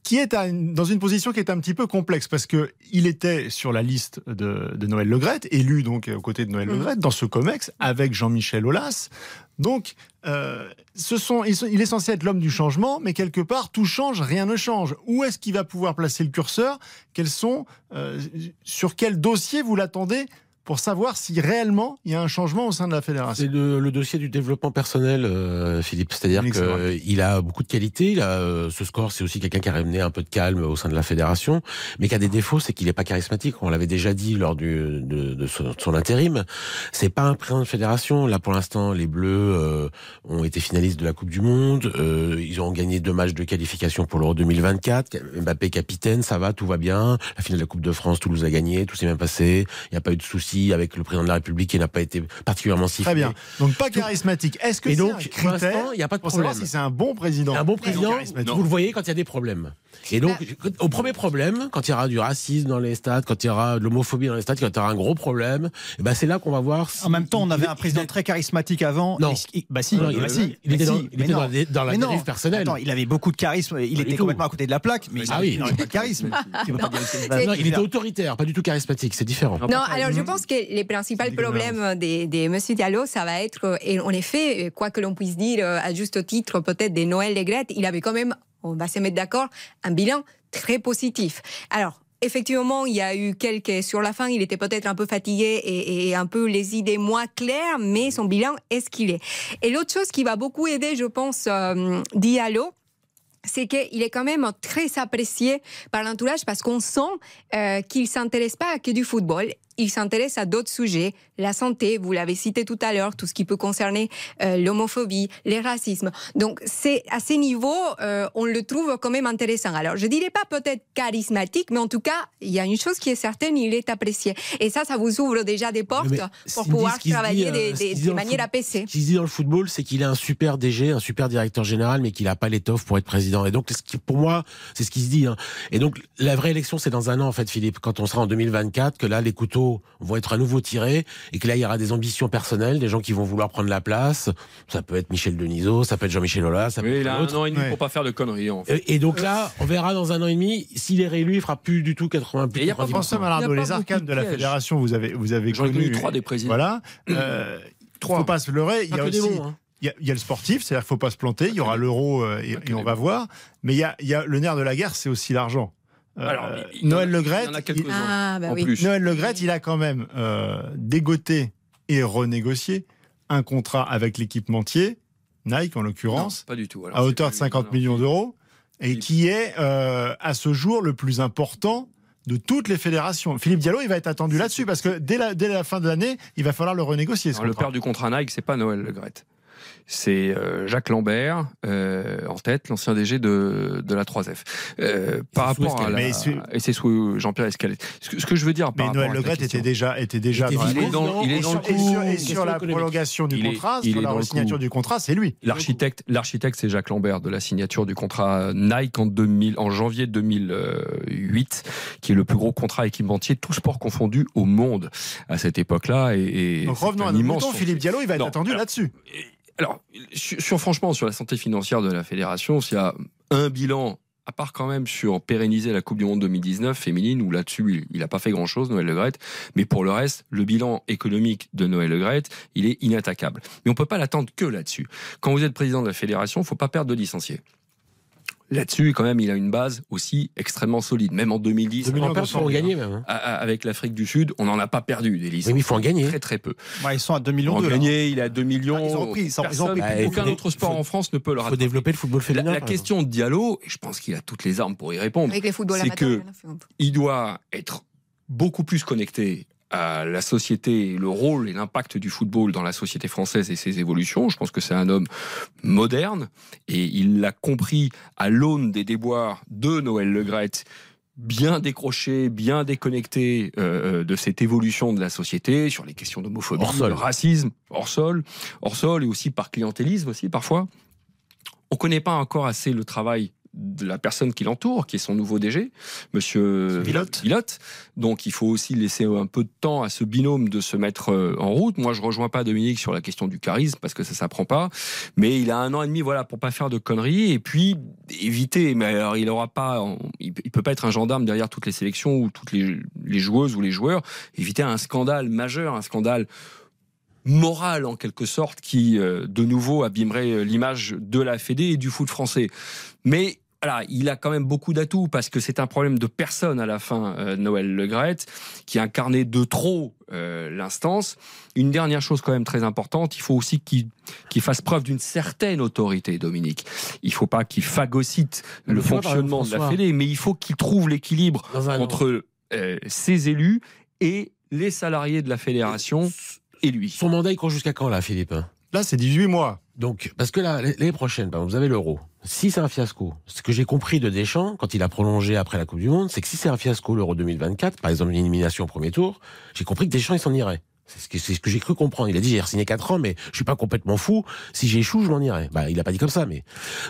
[SPEAKER 3] Euh, qui est à une- dans une position qui est un petit peu complexe parce que il était sur la liste de, de Noël Legrette, élu donc aux côtés de Noël
[SPEAKER 6] Mhm.
[SPEAKER 3] Legrette dans ce COMEX avec Jean-Michel Aulas. Donc, euh, ce sont- il est censé être l'homme du changement, mais quelque part tout change, rien ne change. Où est-ce qu'il va pouvoir placer le curseur? Quels sont, euh, sur quel dossier vous l'attendez pour savoir si réellement il y a un changement au sein de la fédération
[SPEAKER 5] C'est le, le dossier du développement personnel, euh, Philippe. C'est-à-dire qu'il a beaucoup de qualités. Il a, euh, ce score, c'est aussi quelqu'un qui a ramené un peu de calme au sein de la fédération, mais qui a des défauts, c'est qu'il n'est pas charismatique. On l'avait déjà dit lors du, de, de son, de son intérim. C'est pas un président de fédération. Là, pour l'instant, les Bleus euh, ont été finalistes de la Coupe du Monde. Euh, ils ont gagné deux matchs de qualification pour l'Euro 2024. Mbappé capitaine, ça va, tout va bien. La finale de la Coupe de France, Toulouse a gagné, tout s'est bien passé. Il n'y a pas eu de soucis avec le président de la République qui n'a pas été particulièrement sifflé.
[SPEAKER 3] Très bien. Donc pas charismatique. Est-ce que
[SPEAKER 5] Et
[SPEAKER 3] c'est
[SPEAKER 5] donc,
[SPEAKER 3] un
[SPEAKER 5] pour
[SPEAKER 3] critère
[SPEAKER 5] l'instant, il n'y a pas de
[SPEAKER 3] pour savoir
[SPEAKER 5] problème.
[SPEAKER 3] si c'est un bon président
[SPEAKER 5] Un bon président, vous le voyez quand il y a des problèmes. Et donc, au premier problème, quand il y aura du racisme dans les stades, quand il y aura de l'homophobie dans les stades, quand il y aura un gros problème, eh ben c'est là qu'on va voir. si-
[SPEAKER 7] En même temps, on avait un président très charismatique avant.
[SPEAKER 5] Non.
[SPEAKER 7] Bah si,
[SPEAKER 5] Non,
[SPEAKER 7] bah
[SPEAKER 5] il-
[SPEAKER 7] si,
[SPEAKER 5] il était
[SPEAKER 7] bah
[SPEAKER 5] dans- il était dans la- dans dérive personnelle.
[SPEAKER 7] Attends, il avait beaucoup de charisme. Il était complètement à côté de la plaque, mais
[SPEAKER 5] Ah
[SPEAKER 7] il
[SPEAKER 5] oui.
[SPEAKER 7] n'aurait pas de charisme.
[SPEAKER 5] Il était autoritaire, pas du tout charismatique, c'est différent.
[SPEAKER 6] Non, alors je pense que les principaux problèmes de, de M. Diallo, ça va être, euh, et en effet, euh, quoi que l'on puisse dire euh, à juste titre peut-être de Noël Legrette, il avait quand même, on va se mettre d'accord, un bilan très positif. Alors, Effectivement, il y a eu quelques. Sur la fin, il était peut-être un peu fatigué et, et un peu les idées moins claires, mais son bilan est ce qu'il est. Et l'autre chose qui va beaucoup aider, je pense, euh, Diallo, c'est qu'il est quand même très apprécié par l'entourage parce qu'on sent euh, qu'il s'intéresse pas à que du football. Il s'intéresse à d'autres sujets, la santé, vous l'avez cité tout à l'heure, tout ce qui peut concerner euh, l'homophobie, les racismes. Donc c'est à ces niveaux, euh, on le trouve quand même intéressant. Alors je dirais pas peut-être charismatique, mais en tout cas, il y a une chose qui est certaine, il est apprécié. Et ça, ça vous ouvre déjà des portes
[SPEAKER 5] Mais
[SPEAKER 6] pour pouvoir travailler
[SPEAKER 5] euh,
[SPEAKER 6] de manière
[SPEAKER 5] foot-
[SPEAKER 6] apaisée.
[SPEAKER 5] Ce qui se dit dans le football, c'est qu'il a un super DG, un super directeur général, mais qu'il n'a pas l'étoffe pour être président. Et donc, ce qui- pour moi, c'est ce qui se dit. hein. Et donc, la vraie élection, c'est dans un an, en fait, Philippe, quand on sera en 2024, que là, les couteaux vont être à nouveau tirés, et que là, il y aura des ambitions personnelles, des gens qui vont vouloir prendre la place. Ça peut être Michel Denisot, ça peut être Jean-Michel Aulas, ça peut
[SPEAKER 4] Oui,
[SPEAKER 5] être
[SPEAKER 4] il a
[SPEAKER 5] un
[SPEAKER 4] un
[SPEAKER 5] autre.
[SPEAKER 4] an et demi
[SPEAKER 3] Ouais.
[SPEAKER 4] pour pas faire de conneries. En fait.
[SPEAKER 5] Et, et donc là, on verra dans un an et demi, s'il est réélu, il fera plus du tout 80 plus
[SPEAKER 4] Et il y a pas
[SPEAKER 5] 90%.
[SPEAKER 3] François
[SPEAKER 4] Il y
[SPEAKER 3] Malardo,
[SPEAKER 4] a pas
[SPEAKER 3] les arcanes de la fédération, vous avez, vous avez
[SPEAKER 4] J'en ai
[SPEAKER 3] connu.
[SPEAKER 4] trois des présidents.
[SPEAKER 3] Voilà. Euh, Il ne faut pas se leurrer. Il y a aussi.
[SPEAKER 5] hein.
[SPEAKER 3] Il y, a, il y a le sportif, c'est-à-dire qu'il ne faut pas se planter. Il y aura l'euro euh, et, et on va voir. Mais il y a, il y a le nerf de la guerre, c'est aussi l'argent. Euh,
[SPEAKER 4] Alors, il
[SPEAKER 3] Noël
[SPEAKER 4] en a
[SPEAKER 3] il-.
[SPEAKER 6] Ah, bah oui.
[SPEAKER 3] Noël il a quand même euh, dégoté et renégocié un contrat avec l'équipementier, Nike en l'occurrence,
[SPEAKER 4] pas du tout. Alors,
[SPEAKER 3] à hauteur de
[SPEAKER 4] plus-
[SPEAKER 3] 50
[SPEAKER 4] non,
[SPEAKER 3] millions d'euros, et qui est euh, à ce jour le plus important de toutes les fédérations. Philippe Diallo, il va être attendu là-dessus parce que dès la, dès la fin de l'année, il va falloir le renégocier. ce
[SPEAKER 4] Alors, le père du contrat Nike, c'est pas Noël Le Graët. C'est euh, Jacques Lambert euh, en tête, l'ancien DG de, de la 3F. Euh, par rapport à la... Et c'est sous Jean-Pierre Escalette. Ce que, je veux dire par
[SPEAKER 3] Mais Noël Le
[SPEAKER 4] question-
[SPEAKER 3] était déjà, était déjà
[SPEAKER 5] Il
[SPEAKER 4] est dans,
[SPEAKER 3] et sur, la prolongation du contrat, sur la signature du contrat, c'est lui.
[SPEAKER 4] L'architecte, l'architecte, c'est Jacques Lambert de la signature du contrat Nike en 2000, en janvier 2008, qui est le plus gros contrat équipementier, tout sport confondu au monde à cette époque-là. Et, et
[SPEAKER 3] Donc revenons à nos
[SPEAKER 4] immense.
[SPEAKER 3] Philippe Diallo, il va être
[SPEAKER 4] Non,
[SPEAKER 3] attendu là-dessus.
[SPEAKER 4] Alors, sur, franchement, sur la santé financière de la fédération, s'il y a un bilan, à part quand même sur pérenniser la Coupe du Monde 2019 féminine, où là-dessus, il n'a pas fait grand-chose, Noël Le mais pour le reste, le bilan économique de Noël Le il est inattaquable. Mais on peut pas l'attendre que là-dessus. Quand vous êtes président de la fédération, il faut pas perdre de licenciés. Là-dessus, quand même, il a une base aussi extrêmement solide. Même en 2010,
[SPEAKER 5] 2000
[SPEAKER 4] avec-
[SPEAKER 5] il faut en gagner même. hein.
[SPEAKER 4] avec l'Afrique du Sud, on n'en a pas perdu des licences.
[SPEAKER 5] Oui, mais il faut en gagner.
[SPEAKER 4] Très très peu.
[SPEAKER 7] Ouais, ils sont à 2 millions d'euros.
[SPEAKER 4] gagné, il est à 2 millions.
[SPEAKER 7] Ah, ils ont repris, ils ont-.
[SPEAKER 5] Bah,
[SPEAKER 4] aucun autre sport
[SPEAKER 5] faut-
[SPEAKER 4] en France ne peut le
[SPEAKER 5] Il faut développer le football
[SPEAKER 4] La,
[SPEAKER 5] féminin.
[SPEAKER 4] la
[SPEAKER 5] par
[SPEAKER 4] question de Diallo, et je pense qu'il a toutes les armes pour y répondre, c'est que il doit être beaucoup plus connecté à la société, le rôle et l'impact du football dans la société française et ses évolutions. Je pense que c'est un homme moderne et il l'a compris à l'aune des déboires de Noël Legrette bien décroché, bien déconnecté euh, euh, de cette évolution de la société sur les questions d'homophobie, de racisme, hors sol, hors sol et aussi par clientélisme aussi parfois. On connaît pas encore assez le travail de la personne qui l'entoure, qui est son nouveau DG, Monsieur
[SPEAKER 3] Pilote.
[SPEAKER 4] Pilote. Donc il faut aussi laisser un peu de temps à ce binôme de se mettre euh, en route. Moi, je rejoins pas Dominique sur la question du charisme parce que ça s'apprend pas. Mais il a un an et demi, voilà, pour pas faire de conneries et puis éviter. Mais alors, il aura pas, il peut pas être un gendarme derrière toutes les sélections ou toutes les, les joueuses ou les joueurs. Éviter un scandale majeur, un scandale moral en quelque sorte qui euh, de nouveau abîmerait euh, l'image de la Fédé et du foot français. Mais voilà, il a quand même beaucoup d'atouts parce que c'est un problème de personne à la fin, euh, Noël Legrette, qui incarnait de trop euh, l'instance. Une dernière chose quand même très importante, il faut aussi qu'il qu'il fasse preuve d'une certaine autorité, Dominique. Il faut pas qu'il phagocyte
[SPEAKER 5] Mais
[SPEAKER 4] le
[SPEAKER 5] exemple,
[SPEAKER 4] fonctionnement de la Fédé, mais il faut qu'il trouve l'équilibre entre euh, ses élus et les salariés de la fédération et lui.
[SPEAKER 5] Son mandat, il court jusqu'à quand, là, Philippe?
[SPEAKER 3] Là, c'est 18 mois.
[SPEAKER 5] Donc, parce que là, l'année prochaine, par exemple, vous avez l'euro. Si c'est un fiasco, ce que j'ai compris de Deschamps, quand il a prolongé après la Coupe du Monde, c'est que si c'est un fiasco l'euro 2024, par exemple une élimination au premier tour, j'ai compris que Deschamps, il s'en irait. C'est ce que, ce que j'ai cru comprendre. Il a dit, j'ai signé 4 ans, mais je suis pas complètement fou. Si j'échoue, je m'en irai. Bah, il a pas dit comme ça, mais.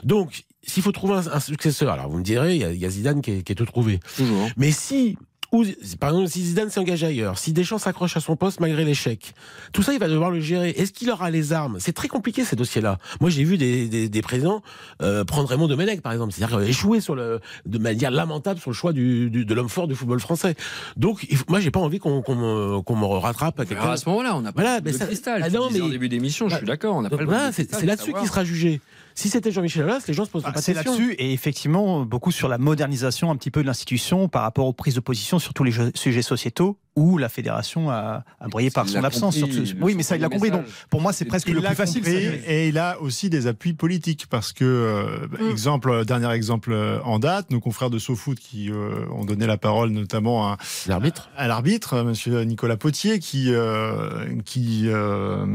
[SPEAKER 5] Donc, s'il faut trouver un, un successeur, alors vous me direz, il y y a Zidane qui est, qui est tout trouvé.
[SPEAKER 4] Toujours.
[SPEAKER 5] Mais si, ou, par exemple, si Zidane s'engage ailleurs, si Deschamps s'accroche à son poste malgré l'échec, tout ça, il va devoir le gérer. Est-ce qu'il aura les armes? C'est très compliqué ces dossiers-là. Moi, j'ai vu des, des, des présidents euh, prendre Raymond Domenech, par exemple, c'est-à-dire échouer sur le, de manière lamentable sur le choix du, du- de l'homme fort du football français. Donc, il moi, j'ai pas envie qu'on me, rattrape à quelqu'un.
[SPEAKER 4] à ce moment-là, on n'a pas
[SPEAKER 5] Voilà,
[SPEAKER 4] de
[SPEAKER 5] mais ça-
[SPEAKER 4] cristal.
[SPEAKER 5] Ah non, mais-
[SPEAKER 4] en début d'émission, je suis d'accord, on n'a pas
[SPEAKER 5] c'est
[SPEAKER 4] cristal
[SPEAKER 5] c'est
[SPEAKER 4] de
[SPEAKER 5] là-dessus qu'il sera jugé. Si c'était Jean-Michel Aulas, les gens se poseraient
[SPEAKER 7] Ah,
[SPEAKER 5] pas de
[SPEAKER 7] C'est
[SPEAKER 5] questions.
[SPEAKER 7] là-dessus, et effectivement, beaucoup sur la modernisation un petit peu de l'institution par rapport aux prises de position sur tous les sujets sociétaux où la fédération a, a brillé par son absence.
[SPEAKER 4] compris,
[SPEAKER 7] sur ce-
[SPEAKER 4] le
[SPEAKER 7] Oui, mais ça, il l'a compris. Donc, pour moi, c'est presque
[SPEAKER 3] il
[SPEAKER 7] le plus facile.
[SPEAKER 3] et il a aussi des appuis politiques parce que euh,
[SPEAKER 6] Mm.
[SPEAKER 3] exemple dernier exemple euh, en date nos confrères de SoFoot qui euh, ont donné la parole notamment à
[SPEAKER 5] L'arbitre
[SPEAKER 3] à l'arbitre euh, monsieur Nicolas Potier qui euh, qui euh,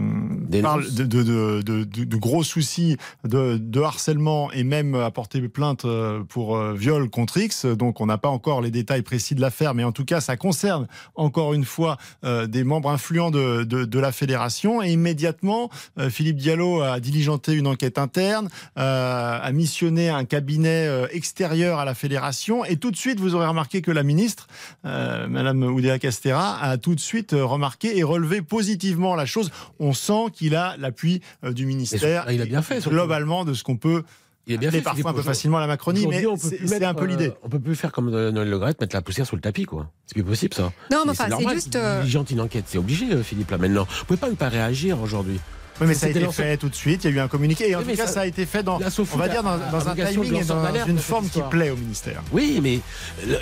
[SPEAKER 3] parle de, de, de, de, de- de gros soucis de, de harcèlement et même a porté plainte euh, pour euh, viol contre X donc on n'a pas encore les détails précis de l'affaire mais en tout cas ça concerne encore une fois euh, des membres influents de, de, de la fédération. Et immédiatement euh, Philippe Diallo a diligenté une enquête interne euh, a missionné un cabinet extérieur à la fédération. Et tout de suite vous aurez remarqué que la ministre Madame Oudéa Castera a tout de suite remarqué et relevé positivement la chose. On sent qu'il a l'appui du ministère
[SPEAKER 5] il a bien fait,
[SPEAKER 3] globalement de ce qu'on peut
[SPEAKER 5] Il est bien fait,
[SPEAKER 3] parfois un peu facilement la Macronie mais
[SPEAKER 5] Aujourd'hui, on peut
[SPEAKER 3] c'est c'est un peu
[SPEAKER 5] euh,
[SPEAKER 3] l'idée
[SPEAKER 5] on peut plus faire comme Noël Le mettre la poussière sur le tapis, quoi. C'est plus possible, ça.
[SPEAKER 6] Non, mais enfin, c'est juste,
[SPEAKER 5] qu'il
[SPEAKER 6] euh,
[SPEAKER 5] une enquête. C'est obligé, euh, Philippe, là, maintenant. Vous pouvez pas ne pas réagir aujourd'hui.
[SPEAKER 3] Oui, mais ça a été
[SPEAKER 5] lancé-
[SPEAKER 3] fait tout de suite. Il y a eu un communiqué. Et en
[SPEAKER 5] Oui,
[SPEAKER 3] tout cas,
[SPEAKER 5] ça-
[SPEAKER 3] ça, a été fait dans, on va dire, dans, un timing et dans une forme qui plaît au ministère.
[SPEAKER 5] Oui, mais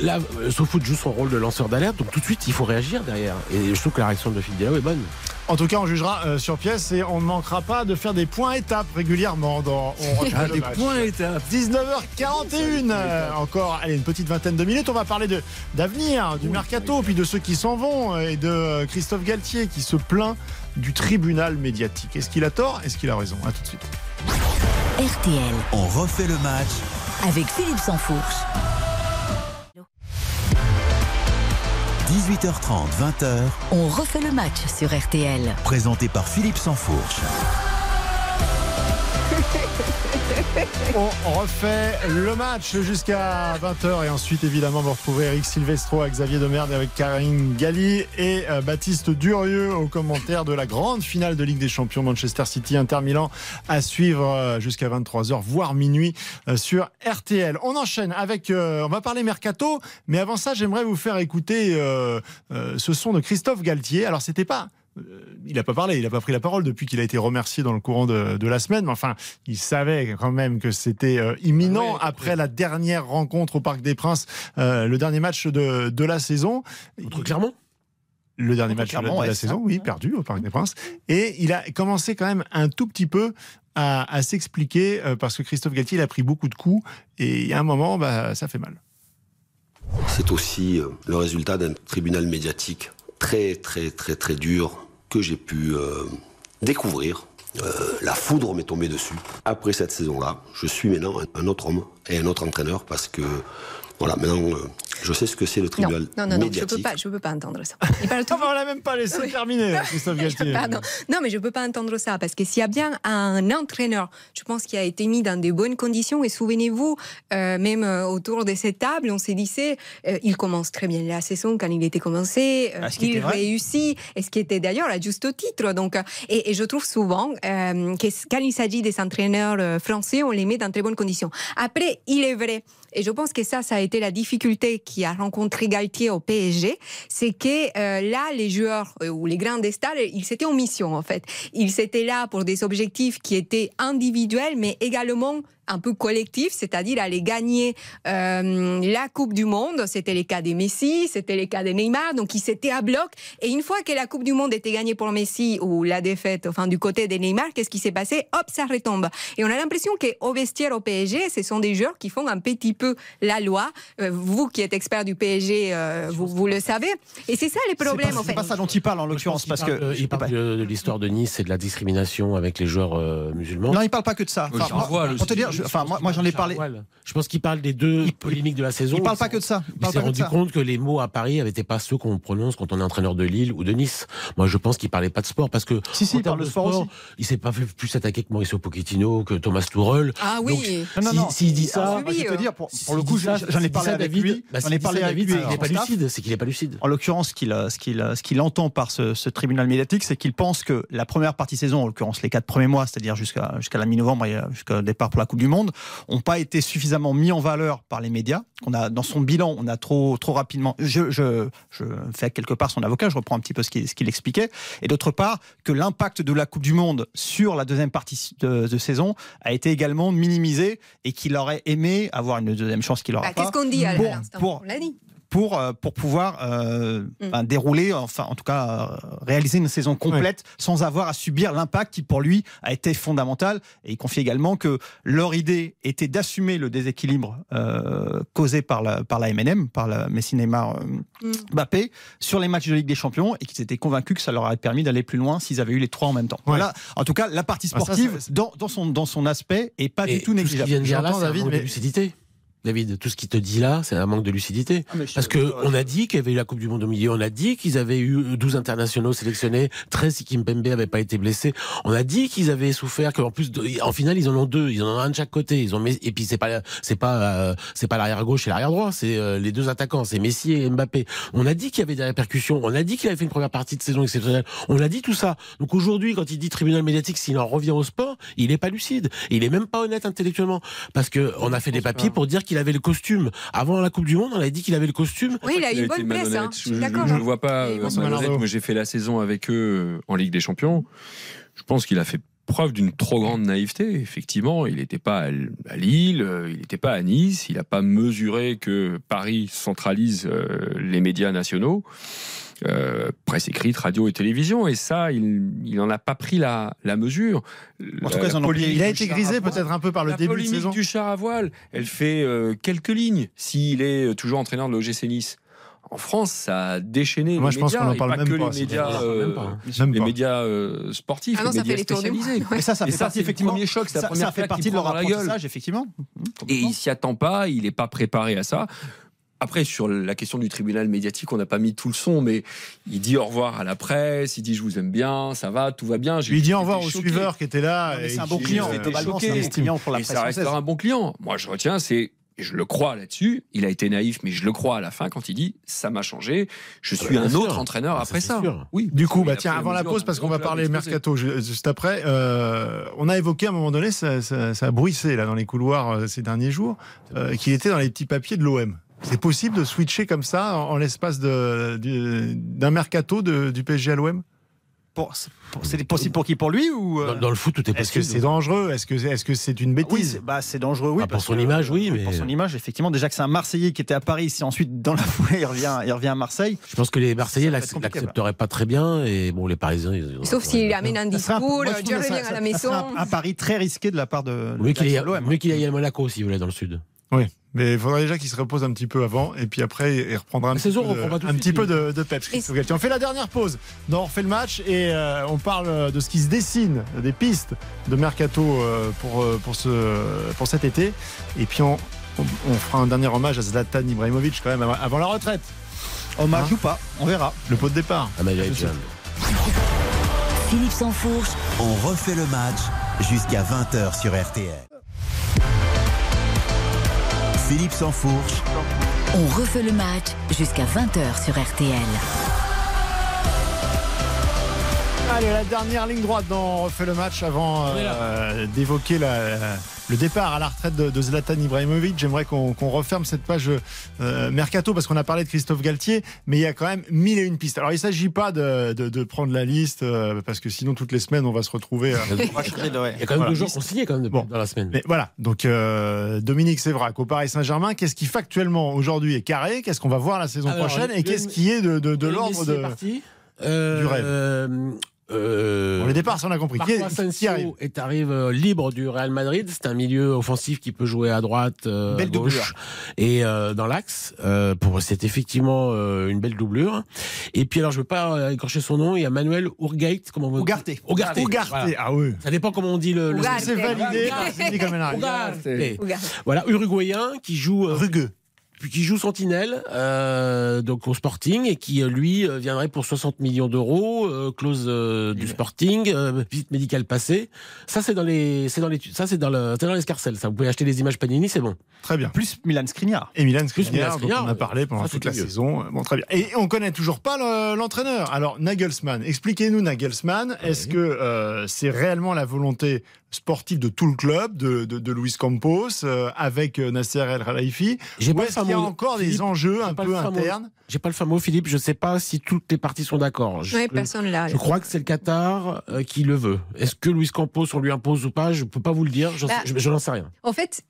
[SPEAKER 5] là, SoFoot joue son rôle de lanceur d'alerte, donc tout de suite, il faut réagir derrière. Et je trouve que la réaction de Philippe Diallo est bonne.
[SPEAKER 3] En tout cas, on jugera euh, sur pièce et on ne manquera pas de faire des points étapes régulièrement dans on
[SPEAKER 4] Ah, des
[SPEAKER 3] match.
[SPEAKER 4] points étapes.
[SPEAKER 3] 19h41 euh, encore allez une petite vingtaine de minutes on va parler de d'avenir du mercato puis de ceux qui s'en vont euh, et de Christophe Galtier qui se plaint du tribunal médiatique. Est-ce qu'il a tort? Est-ce qu'il a raison? À tout de suite.
[SPEAKER 2] RTL
[SPEAKER 1] On refait le match.
[SPEAKER 2] Avec Philippe Sansfourche.
[SPEAKER 1] 18h30, 20h,
[SPEAKER 2] On refait le match sur RTL.
[SPEAKER 1] présenté par Philippe Sansfourche.
[SPEAKER 3] On refait le match jusqu'à 20h et ensuite évidemment vous retrouverez Eric Silvestro avec Xavier Demerde avec Karine Galli et euh, Baptiste Durieux au commentaire de la grande finale de Ligue des Champions Manchester City Inter Milan à suivre euh, jusqu'à 23h voire minuit euh, sur RTL. On enchaîne avec on va parler mercato mais avant ça j'aimerais vous faire écouter ce son de Christophe Galtier. Alors c'était pas il n'a pas parlé, il n'a pas pris la parole depuis qu'il a été remercié dans le courant de, de, la semaine. Mais enfin, il savait quand même que c'était euh, imminent ah après la dernière rencontre au Parc des Princes, euh, le dernier match de, de la saison.
[SPEAKER 5] Contre Clermont?
[SPEAKER 3] Le dernier match de la, de la saison, oui, perdu au Parc des Princes. Et il a commencé quand même un tout petit peu à, à s'expliquer euh, parce que Christophe Galtier il a pris beaucoup de coups et a un moment, bah, ça fait mal.
[SPEAKER 12] C'est aussi euh, le résultat d'un tribunal médiatique très très très très dur que j'ai pu euh, découvrir. Euh, la foudre m'est tombée dessus. Après cette saison-là, je suis maintenant un autre homme et un autre entraîneur parce que voilà, maintenant, euh, je sais ce que c'est le tribunal
[SPEAKER 6] non, non, non,
[SPEAKER 12] médiatique.
[SPEAKER 6] je peux pas, je peux pas entendre ça.
[SPEAKER 3] Il parle tout... on l'a même pas laissé oui. terminer, Christophe Galtier.
[SPEAKER 6] Pardon. Non, mais je peux pas entendre ça parce que s'il y a bien un entraîneur, je pense qu'il a été mis dans de bonnes conditions et souvenez-vous, euh, même euh, autour de cette table, on s'est dit c'est, euh, il commence très bien la saison quand il était commencé,
[SPEAKER 7] Ah,
[SPEAKER 6] il réussit, et ce qui était d'ailleurs à juste titre. Donc, et, et je trouve souvent que quand il s'agit des entraîneurs français, on les met dans très bonnes conditions. Après, il est vrai. Et je pense que ça, ça a été la difficulté qui a rencontré Galtier au PSG, c'est que euh, là, les joueurs euh, ou les grands stars, ils étaient en mission en fait. Ils étaient là pour des objectifs qui étaient individuels, mais également un peu collectif, c'est-à-dire aller gagner euh, la Coupe du Monde. C'était les cas des Messi, c'était les cas de Neymar, donc ils s'étaient à bloc. Et une fois que la Coupe du Monde était gagnée pour Messi ou la défaite, enfin du côté de Neymar, qu'est-ce qui s'est passé? Hop, ça retombe. Et on a l'impression qu'au vestiaire au PSG, ce sont des joueurs qui font un petit peu la loi. Euh, vous qui êtes expert du PSG, euh, vous, vous le savez. Et c'est ça les problèmes
[SPEAKER 7] pas,
[SPEAKER 6] en fait.
[SPEAKER 7] C'est pas ça dont il parle en l'occurrence parce
[SPEAKER 5] parle,
[SPEAKER 7] que
[SPEAKER 5] euh, il parle de, de l'histoire de Nice et de la discrimination avec les joueurs euh, musulmans.
[SPEAKER 7] Non, il parle pas que de ça. Enfin, moi,
[SPEAKER 5] voile
[SPEAKER 7] pour te dire, je, enfin, moi, moi j'en ai parlé.
[SPEAKER 5] Je pense qu'il parle des deux il, polémiques de la saison.
[SPEAKER 7] Il parle pas que de ça. Il,
[SPEAKER 5] il s'est rendu compte que les mots à Paris n'étaient pas ceux qu'on prononce quand on est entraîneur de Lille ou de Nice. Moi, je pense qu'il parlait pas de sport parce que
[SPEAKER 7] si, si, il parle de sport, sport aussi.
[SPEAKER 5] il s'est pas fait plus attaquer que Mauricio Pochettino, que Thomas Tuchel.
[SPEAKER 6] Ah oui.
[SPEAKER 5] Donc, non, non, non. S'il si dit ça,
[SPEAKER 7] ah, je vais te dire, pour, pour le coup, j'en ai parlé avec lui.
[SPEAKER 5] J'en ai parlé avec lui. Il n'est pas lucide. C'est qu'il n'est pas lucide.
[SPEAKER 7] En l'occurrence, ce qu'il ce qu'il entend par ce, tribunal médiatique, c'est qu'il pense que la première partie saison, en l'occurrence les quatre premiers mois, c'est-à-dire jusqu'à jusqu'à la mi-novembre et jusqu'au départ pour la Coupe du Monde, ont pas été suffisamment mis en valeur par les médias. On a dans son bilan, on a trop trop rapidement. Je, je, je fais quelque part son avocat. Je reprends un petit peu ce qu'il expliquait. Et d'autre part, que l'impact de la Coupe du Monde sur la deuxième partie de, de saison a été également minimisé et qu'il aurait aimé avoir une deuxième chance qu'il aura
[SPEAKER 6] bah,
[SPEAKER 7] pas.
[SPEAKER 6] Qu'est-ce qu'on dit à
[SPEAKER 7] pour,
[SPEAKER 6] On l'a dit
[SPEAKER 7] pour, euh, pour pouvoir euh,
[SPEAKER 6] Mm.
[SPEAKER 7] ben, dérouler, enfin en tout cas euh, réaliser une saison complète sans avoir à subir l'impact qui pour lui a été fondamental. Et il confie également que leur idée était d'assumer le déséquilibre euh, causé par la, par la MNM, par la Messi Neymar
[SPEAKER 6] Mm.
[SPEAKER 7] Mbappé sur les matchs de Ligue des Champions et qu'ils étaient convaincus que ça leur aurait permis d'aller plus loin s'ils avaient eu les trois en même temps. Voilà, en tout cas la partie
[SPEAKER 3] Ah, ça,
[SPEAKER 7] sportive
[SPEAKER 3] ça,
[SPEAKER 7] dans, dans, son, dans son aspect est pas
[SPEAKER 5] Et
[SPEAKER 7] du tout
[SPEAKER 5] tout ce
[SPEAKER 7] négligeable.
[SPEAKER 5] vient de dire là, c'est un
[SPEAKER 3] David,
[SPEAKER 5] manque
[SPEAKER 3] mais-
[SPEAKER 5] de lucidité. David, tout ce qu'il te dit là, c'est un manque de lucidité.
[SPEAKER 7] Ah,
[SPEAKER 5] Parce que on a dit qu'il y avait eu la Coupe du Monde au milieu, on a dit qu'ils avaient eu 12 internationaux sélectionnés, 13 si Kimpembe avait pas été blessé. On a dit qu'ils avaient souffert, qu'en plus, de- en finale, ils en ont deux, ils en ont un de chaque côté. Ils ont, et puis c'est pas, c'est pas, euh, c'est pas l'arrière gauche et l'arrière droit, c'est euh, les deux attaquants, c'est Messi et Mbappé. On a dit qu'il y avait des répercussions, on a dit qu'il avait fait une première partie de saison exceptionnelle. On a dit tout ça. Donc aujourd'hui, quand il dit tribunal médiatique, s'il en revient au sport, il est pas lucide. Il est même pas honnête intellectuellement. Parce que on a fait des papiers pour dire qu'il avait le costume. Avant la Coupe du Monde, on avait dit qu'il avait le costume.
[SPEAKER 6] Oui, il a eu une bonne
[SPEAKER 4] malhonnête.
[SPEAKER 6] Hein. Je
[SPEAKER 4] je
[SPEAKER 6] hein.
[SPEAKER 4] ne vois pas. Moi, j'ai fait la saison avec eux euh, en Ligue des Champions. Je pense qu'il a fait preuve d'une trop grande naïveté. Effectivement, il n'était pas à Lille, euh, il n'était pas à Nice, il n'a pas mesuré que Paris centralise euh, les médias nationaux. euh, presse écrite, radio et télévision, et ça, il n'en a pas pris la, la mesure.
[SPEAKER 7] En tout cas,
[SPEAKER 4] La
[SPEAKER 3] Il a été grisé peut-être un peu par le
[SPEAKER 4] la
[SPEAKER 3] début de saison.
[SPEAKER 4] du char à voile, elle fait euh, quelques lignes. S'il est toujours entraîneur de l'OGC Nice. En France, ça a déchaîné
[SPEAKER 3] Moi,
[SPEAKER 4] les
[SPEAKER 3] je pense qu'on en
[SPEAKER 4] et
[SPEAKER 3] parle
[SPEAKER 4] pas
[SPEAKER 3] même
[SPEAKER 4] que
[SPEAKER 3] pas,
[SPEAKER 4] les médias, euh,
[SPEAKER 5] Même pas, hein.
[SPEAKER 3] Même
[SPEAKER 4] les
[SPEAKER 3] pas.
[SPEAKER 4] médias euh, sportifs,
[SPEAKER 6] Ah non,
[SPEAKER 4] les
[SPEAKER 6] ça fait
[SPEAKER 4] médias spécialisés.
[SPEAKER 7] Mais ça, ça
[SPEAKER 4] Et
[SPEAKER 7] fait partie effectivement.
[SPEAKER 4] premier choc,
[SPEAKER 7] ça,
[SPEAKER 4] première
[SPEAKER 7] ça fait partie
[SPEAKER 4] qu'il
[SPEAKER 7] de leur apprentissage, effectivement.
[SPEAKER 4] Et il s'y attend pas, il n'est pas préparé à ça. Après, sur la question du tribunal médiatique, on n'a pas mis tout le son, mais il dit au revoir à la presse, il dit je vous aime bien, ça va, tout va bien.
[SPEAKER 3] Il dit au revoir aux suiveurs qui étaient là. Et
[SPEAKER 7] c'est un bon client. Globalement, c'est un bon client pour la
[SPEAKER 4] Et
[SPEAKER 7] presse
[SPEAKER 4] ça un bon client. Moi, je retiens, c'est, et je le crois là-dessus, il a été naïf, mais je le crois à la fin quand il dit ça m'a changé, je suis
[SPEAKER 5] bien
[SPEAKER 4] un
[SPEAKER 5] sûr.
[SPEAKER 4] autre entraîneur
[SPEAKER 5] Ah,
[SPEAKER 4] après
[SPEAKER 5] ça, sûr.
[SPEAKER 4] Oui.
[SPEAKER 3] Du coup, bah tiens, avant la pause, parce qu'on va parler mercato ju- juste après, euh, on a évoqué à un moment donné, ça, ça- ça a bruissé là dans les couloirs euh, ces derniers jours, euh, qu'il était dans les petits papiers de l'OM. C'est possible de switcher comme ça en, en l'espace d'un mercato de- du PSG à l'OM
[SPEAKER 7] c'est possible pour qui? Pour lui ou euh,
[SPEAKER 5] Dans, dans le foot, tout est
[SPEAKER 3] Est-ce que
[SPEAKER 5] possible.
[SPEAKER 3] c'est dangereux? Est-ce que est-ce que c'est une
[SPEAKER 7] Oui,
[SPEAKER 3] bêtise?
[SPEAKER 7] c'est bah, c'est dangereux, oui.
[SPEAKER 5] Ah, pour son
[SPEAKER 7] que-
[SPEAKER 5] image, oui, mais-
[SPEAKER 7] Pour son image, effectivement. Déjà que c'est un Marseillais qui était à Paris, si ensuite, dans la foulée, il revient, il revient à Marseille.
[SPEAKER 5] Je pense que les Marseillais l'accepteraient pas très bien et bon, les Parisiens. Ils,
[SPEAKER 6] Sauf s'il amène un discours,
[SPEAKER 7] ça-
[SPEAKER 6] reviens
[SPEAKER 7] ça-
[SPEAKER 6] à la maison.
[SPEAKER 7] un, un pari très risqué de la part de.
[SPEAKER 5] Mieux qu'il aille, à Monaco aussi, vous voulez, dans le sud.
[SPEAKER 3] Oui, mais il faudrait déjà qu'il se repose un petit peu avant et puis après il reprendra un, petit peu, de, un
[SPEAKER 5] suite,
[SPEAKER 3] petit peu
[SPEAKER 5] lui.
[SPEAKER 3] de, de peps. Christophe Galtier. On fait la dernière pause. Non, on refait le match et euh, on parle de ce qui se dessine, des pistes de mercato euh, pour, euh, pour, ce, pour cet été. Et puis on, on, on fera un dernier hommage à Zlatan Ibrahimovic quand même avant, la retraite.
[SPEAKER 7] Hommage
[SPEAKER 3] Hein
[SPEAKER 7] ou pas, on verra.
[SPEAKER 3] Le pot de départ.
[SPEAKER 5] Ah, mais.
[SPEAKER 2] Philippe Sansfourche,
[SPEAKER 1] On refait le match jusqu'à 20h sur RTL. Philippe Sansfourche,
[SPEAKER 2] on refait le match jusqu'à 20h sur RTL.
[SPEAKER 3] Allez, la dernière ligne droite dans On refait le match avant euh, d'évoquer la- le départ à la retraite de, de Zlatan Ibrahimovic. J'aimerais qu'on referme cette page euh, mercato parce qu'on a parlé de Christophe Galtier, mais il y a quand même mille et une pistes. Alors il ne s'agit pas de, de- de prendre la liste euh, parce que sinon toutes les semaines on va se retrouver. euh,
[SPEAKER 5] Il y a quand même
[SPEAKER 3] Voilà.
[SPEAKER 5] deux qu'on signait quand même
[SPEAKER 3] Bon.
[SPEAKER 5] dans la semaine.
[SPEAKER 3] mais voilà, donc euh, Dominique Sévrac au Paris Saint-Germain, qu'est-ce qui factuellement aujourd'hui est carré? Qu'est-ce qu'on va voir la saison
[SPEAKER 5] Alors,
[SPEAKER 3] prochaine? Et qu'est-ce qui est de, de- de
[SPEAKER 5] Lionel
[SPEAKER 3] l'ordre de.
[SPEAKER 5] Euh,
[SPEAKER 3] du rêve?
[SPEAKER 5] Euh,
[SPEAKER 3] Bon, les départs, ça on a compris. Qui,
[SPEAKER 5] Marco Asensio est arrive euh, libre du Real Madrid. C'est un milieu offensif qui peut jouer à droite, euh,
[SPEAKER 7] Belle
[SPEAKER 5] à gauche
[SPEAKER 7] doublure.
[SPEAKER 5] et euh, dans l'axe. Euh, pour c'est effectivement euh, une belle doublure. Et puis alors je veux pas euh, écorcher son nom. Il y a Manuel Urgate. Comment on
[SPEAKER 7] Ugarte.
[SPEAKER 5] Ugarte.
[SPEAKER 3] Ugarte,
[SPEAKER 5] Voilà.
[SPEAKER 3] ah oui.
[SPEAKER 5] Ça dépend comment on dit le. le-
[SPEAKER 6] Ugarte.
[SPEAKER 3] C'est validé
[SPEAKER 6] Ugarte.
[SPEAKER 5] Ugarte.
[SPEAKER 6] Regarde.
[SPEAKER 5] Voilà, uruguayen qui joue euh,
[SPEAKER 3] Rugueux.
[SPEAKER 5] Puis qui joue Sentinelle euh, donc au Sporting et qui euh, lui euh, viendrait pour 60 millions d'euros euh, clause euh, du Sporting euh, visite médicale passée ça c'est dans les c'est dans les ça c'est dans le c'est dans l'escarcelle ça vous pouvez acheter les images Panini c'est bon
[SPEAKER 3] Très bien.
[SPEAKER 7] Plus Milan Skriniar.
[SPEAKER 3] Et Milan Skriniar, dont on a parlé pendant
[SPEAKER 5] ça,
[SPEAKER 3] toute la
[SPEAKER 5] mieux.
[SPEAKER 3] saison. Bon, très bien. Et on connaît toujours pas le- l'entraîneur. Alors, Nagelsmann, expliquez-nous Nagelsmann. Est-ce que euh, c'est réellement la volonté sportive de tout le club, de, de, de Luis Campos, euh, avec euh, Nasser El Khelaifi
[SPEAKER 5] J'ai
[SPEAKER 3] Ou
[SPEAKER 5] pas le
[SPEAKER 3] est-ce qu'il y a encore des enjeux un peu internes
[SPEAKER 5] j'ai pas le fameux Philippe je sais pas si toutes les parties sont d'accord je,
[SPEAKER 6] Ouais, personne là.
[SPEAKER 5] je crois que c'est le Qatar euh, qui le veut est-ce que Luis Campos on lui impose ou pas? Je peux pas vous le dire
[SPEAKER 6] Bah,
[SPEAKER 5] sais- je, je n'en sais rien
[SPEAKER 6] En fait,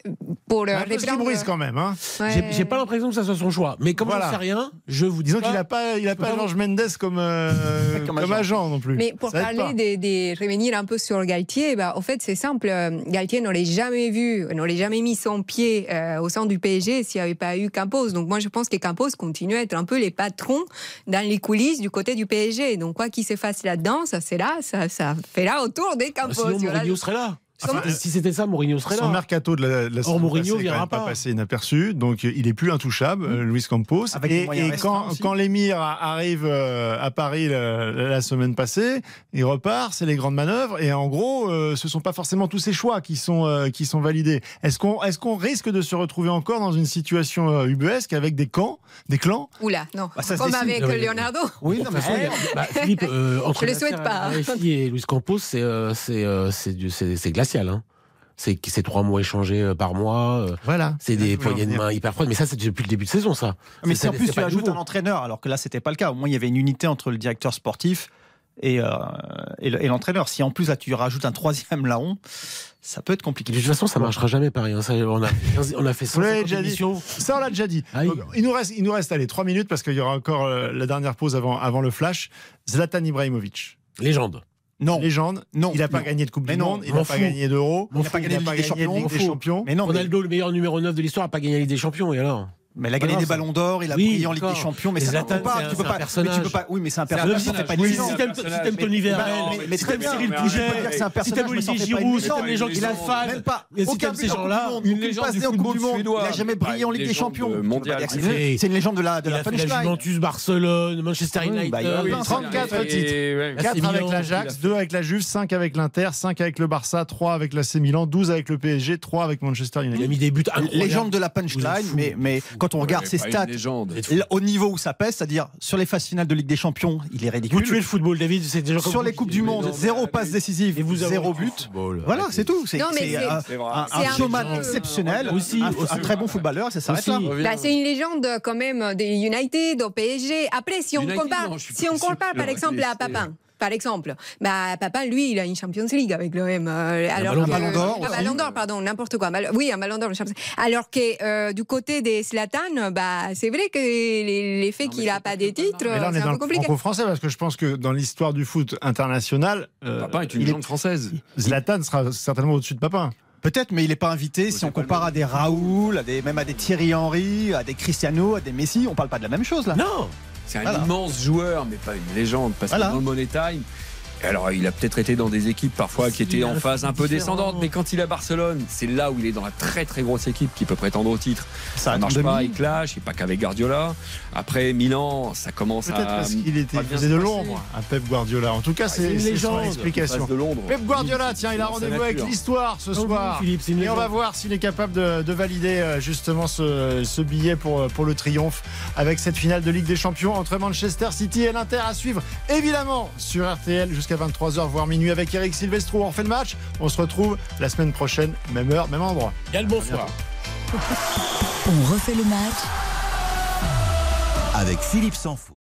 [SPEAKER 6] pour le
[SPEAKER 3] Un peu ce qui brise quand même. Hein.
[SPEAKER 6] Ouais.
[SPEAKER 5] j'ai j'ai pas l'impression que ça soit son choix mais comme
[SPEAKER 3] Voilà.
[SPEAKER 5] j'en sais rien je vous dis
[SPEAKER 3] Disons qu'il n'a pas, il a pas Georges Mendes comme, euh,
[SPEAKER 7] Comme
[SPEAKER 3] comme,
[SPEAKER 7] agent.
[SPEAKER 3] non plus.
[SPEAKER 6] Mais pour
[SPEAKER 3] Ça
[SPEAKER 6] parler de, de revenir un peu sur Galtier, bah, en fait, c'est simple. Euh, Galtier n'aurait jamais vu, n'aurait jamais mis son pied euh, au sein du PSG s'il n'y avait pas eu Campos. Donc moi, je pense que Campos continue à être un peu les patrons dans les coulisses du côté du PSG. Donc quoi qu'il se fasse là-dedans, ça c'est là, ça, ça fait là autour des
[SPEAKER 5] Ah,
[SPEAKER 6] Campos.
[SPEAKER 5] sinon
[SPEAKER 6] Voilà.
[SPEAKER 5] Mourinho serait là Si c'était- si c'était ça Mourinho serait
[SPEAKER 3] Son
[SPEAKER 5] là
[SPEAKER 3] mercato de la, la saison
[SPEAKER 5] Mourinho
[SPEAKER 3] passée est pas
[SPEAKER 5] pas.
[SPEAKER 3] passé inaperçu, donc euh, il est plus intouchable, euh, Luis Campos.
[SPEAKER 7] Avec
[SPEAKER 3] et et quand, quand l'émir arrive euh, à Paris la, la semaine passée, il repart, c'est les grandes manœuvres, et en gros, euh, ce sont pas forcément tous ces choix qui sont euh, qui sont validés. Est-ce qu'on est-ce qu'on risque de se retrouver encore dans une situation euh, ubuesque avec des camps, des clans?
[SPEAKER 6] Oula, non.
[SPEAKER 7] Bah, ça
[SPEAKER 6] Comme avec
[SPEAKER 5] Non,
[SPEAKER 6] Leonardo.
[SPEAKER 7] Oui, non, mais
[SPEAKER 5] façon, il y a- bah, Philippe, euh, entre
[SPEAKER 6] Je le souhaite pas.
[SPEAKER 5] Et Luis Campos, c'est euh, Hein. C'est trois mois échangés euh, par mois. euh,
[SPEAKER 3] Voilà.
[SPEAKER 5] C'est des poignées de main hyper froides. Mais ça, c'est depuis le début de saison, ça.
[SPEAKER 7] Mais si en plus tu ajoutes
[SPEAKER 5] nouveau.
[SPEAKER 7] un entraîneur, alors que là c'était pas le cas. Au moins il y avait une unité entre le directeur sportif et, euh, et l'entraîneur. Si en plus là tu rajoutes un troisième larron, ça peut être compliqué.
[SPEAKER 5] De toute façon, ça marchera jamais pareil. hein. Ça, on, a, 15 on a fait
[SPEAKER 3] Vous l'avez
[SPEAKER 5] 150
[SPEAKER 3] déjà dit.
[SPEAKER 5] émissions.
[SPEAKER 3] Ça, on l'a déjà dit.
[SPEAKER 5] Ah
[SPEAKER 3] il, nous reste, il nous reste allez, 3 minutes parce qu'il y aura encore la dernière pause avant, avant le flash. Zlatan Ibrahimovic.
[SPEAKER 5] Légende.
[SPEAKER 7] Non,
[SPEAKER 3] Légende.
[SPEAKER 7] non.
[SPEAKER 3] Il n'a pas
[SPEAKER 7] non.
[SPEAKER 3] gagné de Coupe
[SPEAKER 7] Mais
[SPEAKER 3] du
[SPEAKER 7] non,
[SPEAKER 3] Monde, il n'a pas gagné d'Euro,
[SPEAKER 7] Il n'a pas gagné de Ligue des Champions. Mais non,
[SPEAKER 5] Ronaldo, le meilleur numéro 9 de l'histoire, n'a pas gagné la Ligue des Champions. Et alors?
[SPEAKER 7] Mais il a gagné
[SPEAKER 5] Non,
[SPEAKER 7] des ballons d'or, il a
[SPEAKER 5] Oui,
[SPEAKER 7] brillé en Ligue des. Champions. Mais ça pas.
[SPEAKER 5] c'est un-
[SPEAKER 7] Tu peux pas.
[SPEAKER 5] personnage.
[SPEAKER 7] Mais tu peux pas. Oui, mais c'est un
[SPEAKER 5] un
[SPEAKER 7] personnage.
[SPEAKER 5] Oui, si t'aimes si t'aimes Tony
[SPEAKER 7] Bah, mais
[SPEAKER 5] si t'aimes
[SPEAKER 7] bien.
[SPEAKER 5] Cyril Pouget, si
[SPEAKER 7] personnage,
[SPEAKER 5] t'aimes Olivier Giroud, si t'aimes les gens qui
[SPEAKER 7] Il
[SPEAKER 5] sont fans.
[SPEAKER 7] même pas
[SPEAKER 5] si
[SPEAKER 7] aucun
[SPEAKER 5] ces gens-là,
[SPEAKER 7] du Monde,
[SPEAKER 4] une légende du football
[SPEAKER 7] du Monde.
[SPEAKER 4] suédois.
[SPEAKER 7] Il a jamais
[SPEAKER 4] Bah,
[SPEAKER 7] brillé en Ligue des Champions.
[SPEAKER 5] Il
[SPEAKER 7] C'est une légende de la de
[SPEAKER 5] Il
[SPEAKER 7] la.
[SPEAKER 5] Juventus, Barcelone, Manchester
[SPEAKER 7] Oui,
[SPEAKER 5] United.
[SPEAKER 7] bah, il plein.
[SPEAKER 3] 34
[SPEAKER 4] Et-
[SPEAKER 3] titres.
[SPEAKER 4] ouais.
[SPEAKER 5] Là,
[SPEAKER 3] 4
[SPEAKER 5] c'est
[SPEAKER 3] avec l'Ajax, 2 avec la Juve, 5 avec l'Inter, 5 avec le Barça, 3 avec l'AC Milan, 12 avec le PSG, 3 avec Manchester
[SPEAKER 5] Il a
[SPEAKER 3] United.
[SPEAKER 5] mis des buts incroyables.
[SPEAKER 7] Légende de la punchline, mais, mais quand on regarde ses stats, au niveau où ça pèse, c'est-à-dire sur les phases finales de Ligue des Champions, il est
[SPEAKER 5] Vous
[SPEAKER 7] ridicule.
[SPEAKER 5] tuez le football, David. C'est des comme
[SPEAKER 7] Sur
[SPEAKER 5] vous
[SPEAKER 7] les Coupes du Monde, zéro passe décisive,
[SPEAKER 5] Et vous avez
[SPEAKER 7] zéro but. Voilà, c'est tout. C'est c'est
[SPEAKER 6] c'est-
[SPEAKER 7] un,
[SPEAKER 4] C'est
[SPEAKER 6] C'est
[SPEAKER 7] showman exceptionnel,
[SPEAKER 5] Aussi,
[SPEAKER 7] un, très bon footballeur, ça s'arrête là.
[SPEAKER 5] Aussi.
[SPEAKER 6] Bah, c'est une légende quand même de United, au PSG. Après, si on compare, si on par
[SPEAKER 4] le
[SPEAKER 6] exemple à Papin, par exemple. Bah, papa, lui, il a une Champions League avec l'OM. euh, alors
[SPEAKER 7] d'or. Un ballon d'or
[SPEAKER 6] Un ballon d'or, pardon, n'importe quoi. Mal- Oui, un ballon d'or. Alors que euh, du côté des Zlatan, bah, c'est vrai que les- l'effet qu'il n'a pas des titres,
[SPEAKER 3] Mais là, on
[SPEAKER 6] c'est
[SPEAKER 3] est
[SPEAKER 6] un
[SPEAKER 3] dans
[SPEAKER 6] peu
[SPEAKER 3] le
[SPEAKER 6] compliqué.
[SPEAKER 3] franco-français parce que je pense que dans l'histoire du foot international, euh,
[SPEAKER 4] Papin est une légende française.
[SPEAKER 3] Zlatan sera certainement au-dessus de Papin.
[SPEAKER 7] Peut-être, mais il n'est pas invité. Si on compare à des Raoul, à des, même à des Thierry Henry, à des Cristiano, à des Messi, on parle pas de la même chose là.
[SPEAKER 5] Non
[SPEAKER 4] C'est un
[SPEAKER 7] Voilà.
[SPEAKER 4] immense joueur, mais pas une légende. Parce
[SPEAKER 7] Voilà.
[SPEAKER 4] que dans le Money Time, alors il a peut-être été dans des équipes parfois qui étaient en phase un peu descendante, mais quand il est à Barcelone, c'est là où il est dans la très très grosse équipe qui peut prétendre au titre.
[SPEAKER 7] Ça,
[SPEAKER 4] Ça marche
[SPEAKER 7] en
[SPEAKER 4] pas,
[SPEAKER 7] 2000.
[SPEAKER 4] il clash, et pas qu'avec Guardiola. Après Milan, ça commence
[SPEAKER 3] Peut-être
[SPEAKER 4] à.
[SPEAKER 3] parce qu'il était, il faisait de l'ombre à Pep Guardiola. En tout cas,
[SPEAKER 5] c'est
[SPEAKER 3] c'est
[SPEAKER 5] une
[SPEAKER 3] son
[SPEAKER 5] légende.
[SPEAKER 3] explication.
[SPEAKER 4] De Londres.
[SPEAKER 3] Pep Guardiola, tiens, il a rendez-vous avec l'histoire ce soir. Et on va voir s'il est capable de, de valider euh, justement ce, ce billet pour, euh, pour le triomphe avec cette finale de Ligue des Champions entre Manchester City et l'Inter à suivre évidemment sur RTL jusqu'à 23h voire minuit avec Eric Silvestro. On fait le match. On se retrouve la semaine prochaine, même heure, même endroit.
[SPEAKER 5] Yann, bonsoir.
[SPEAKER 2] On refait le match
[SPEAKER 1] Avec Philippe Sansfourche.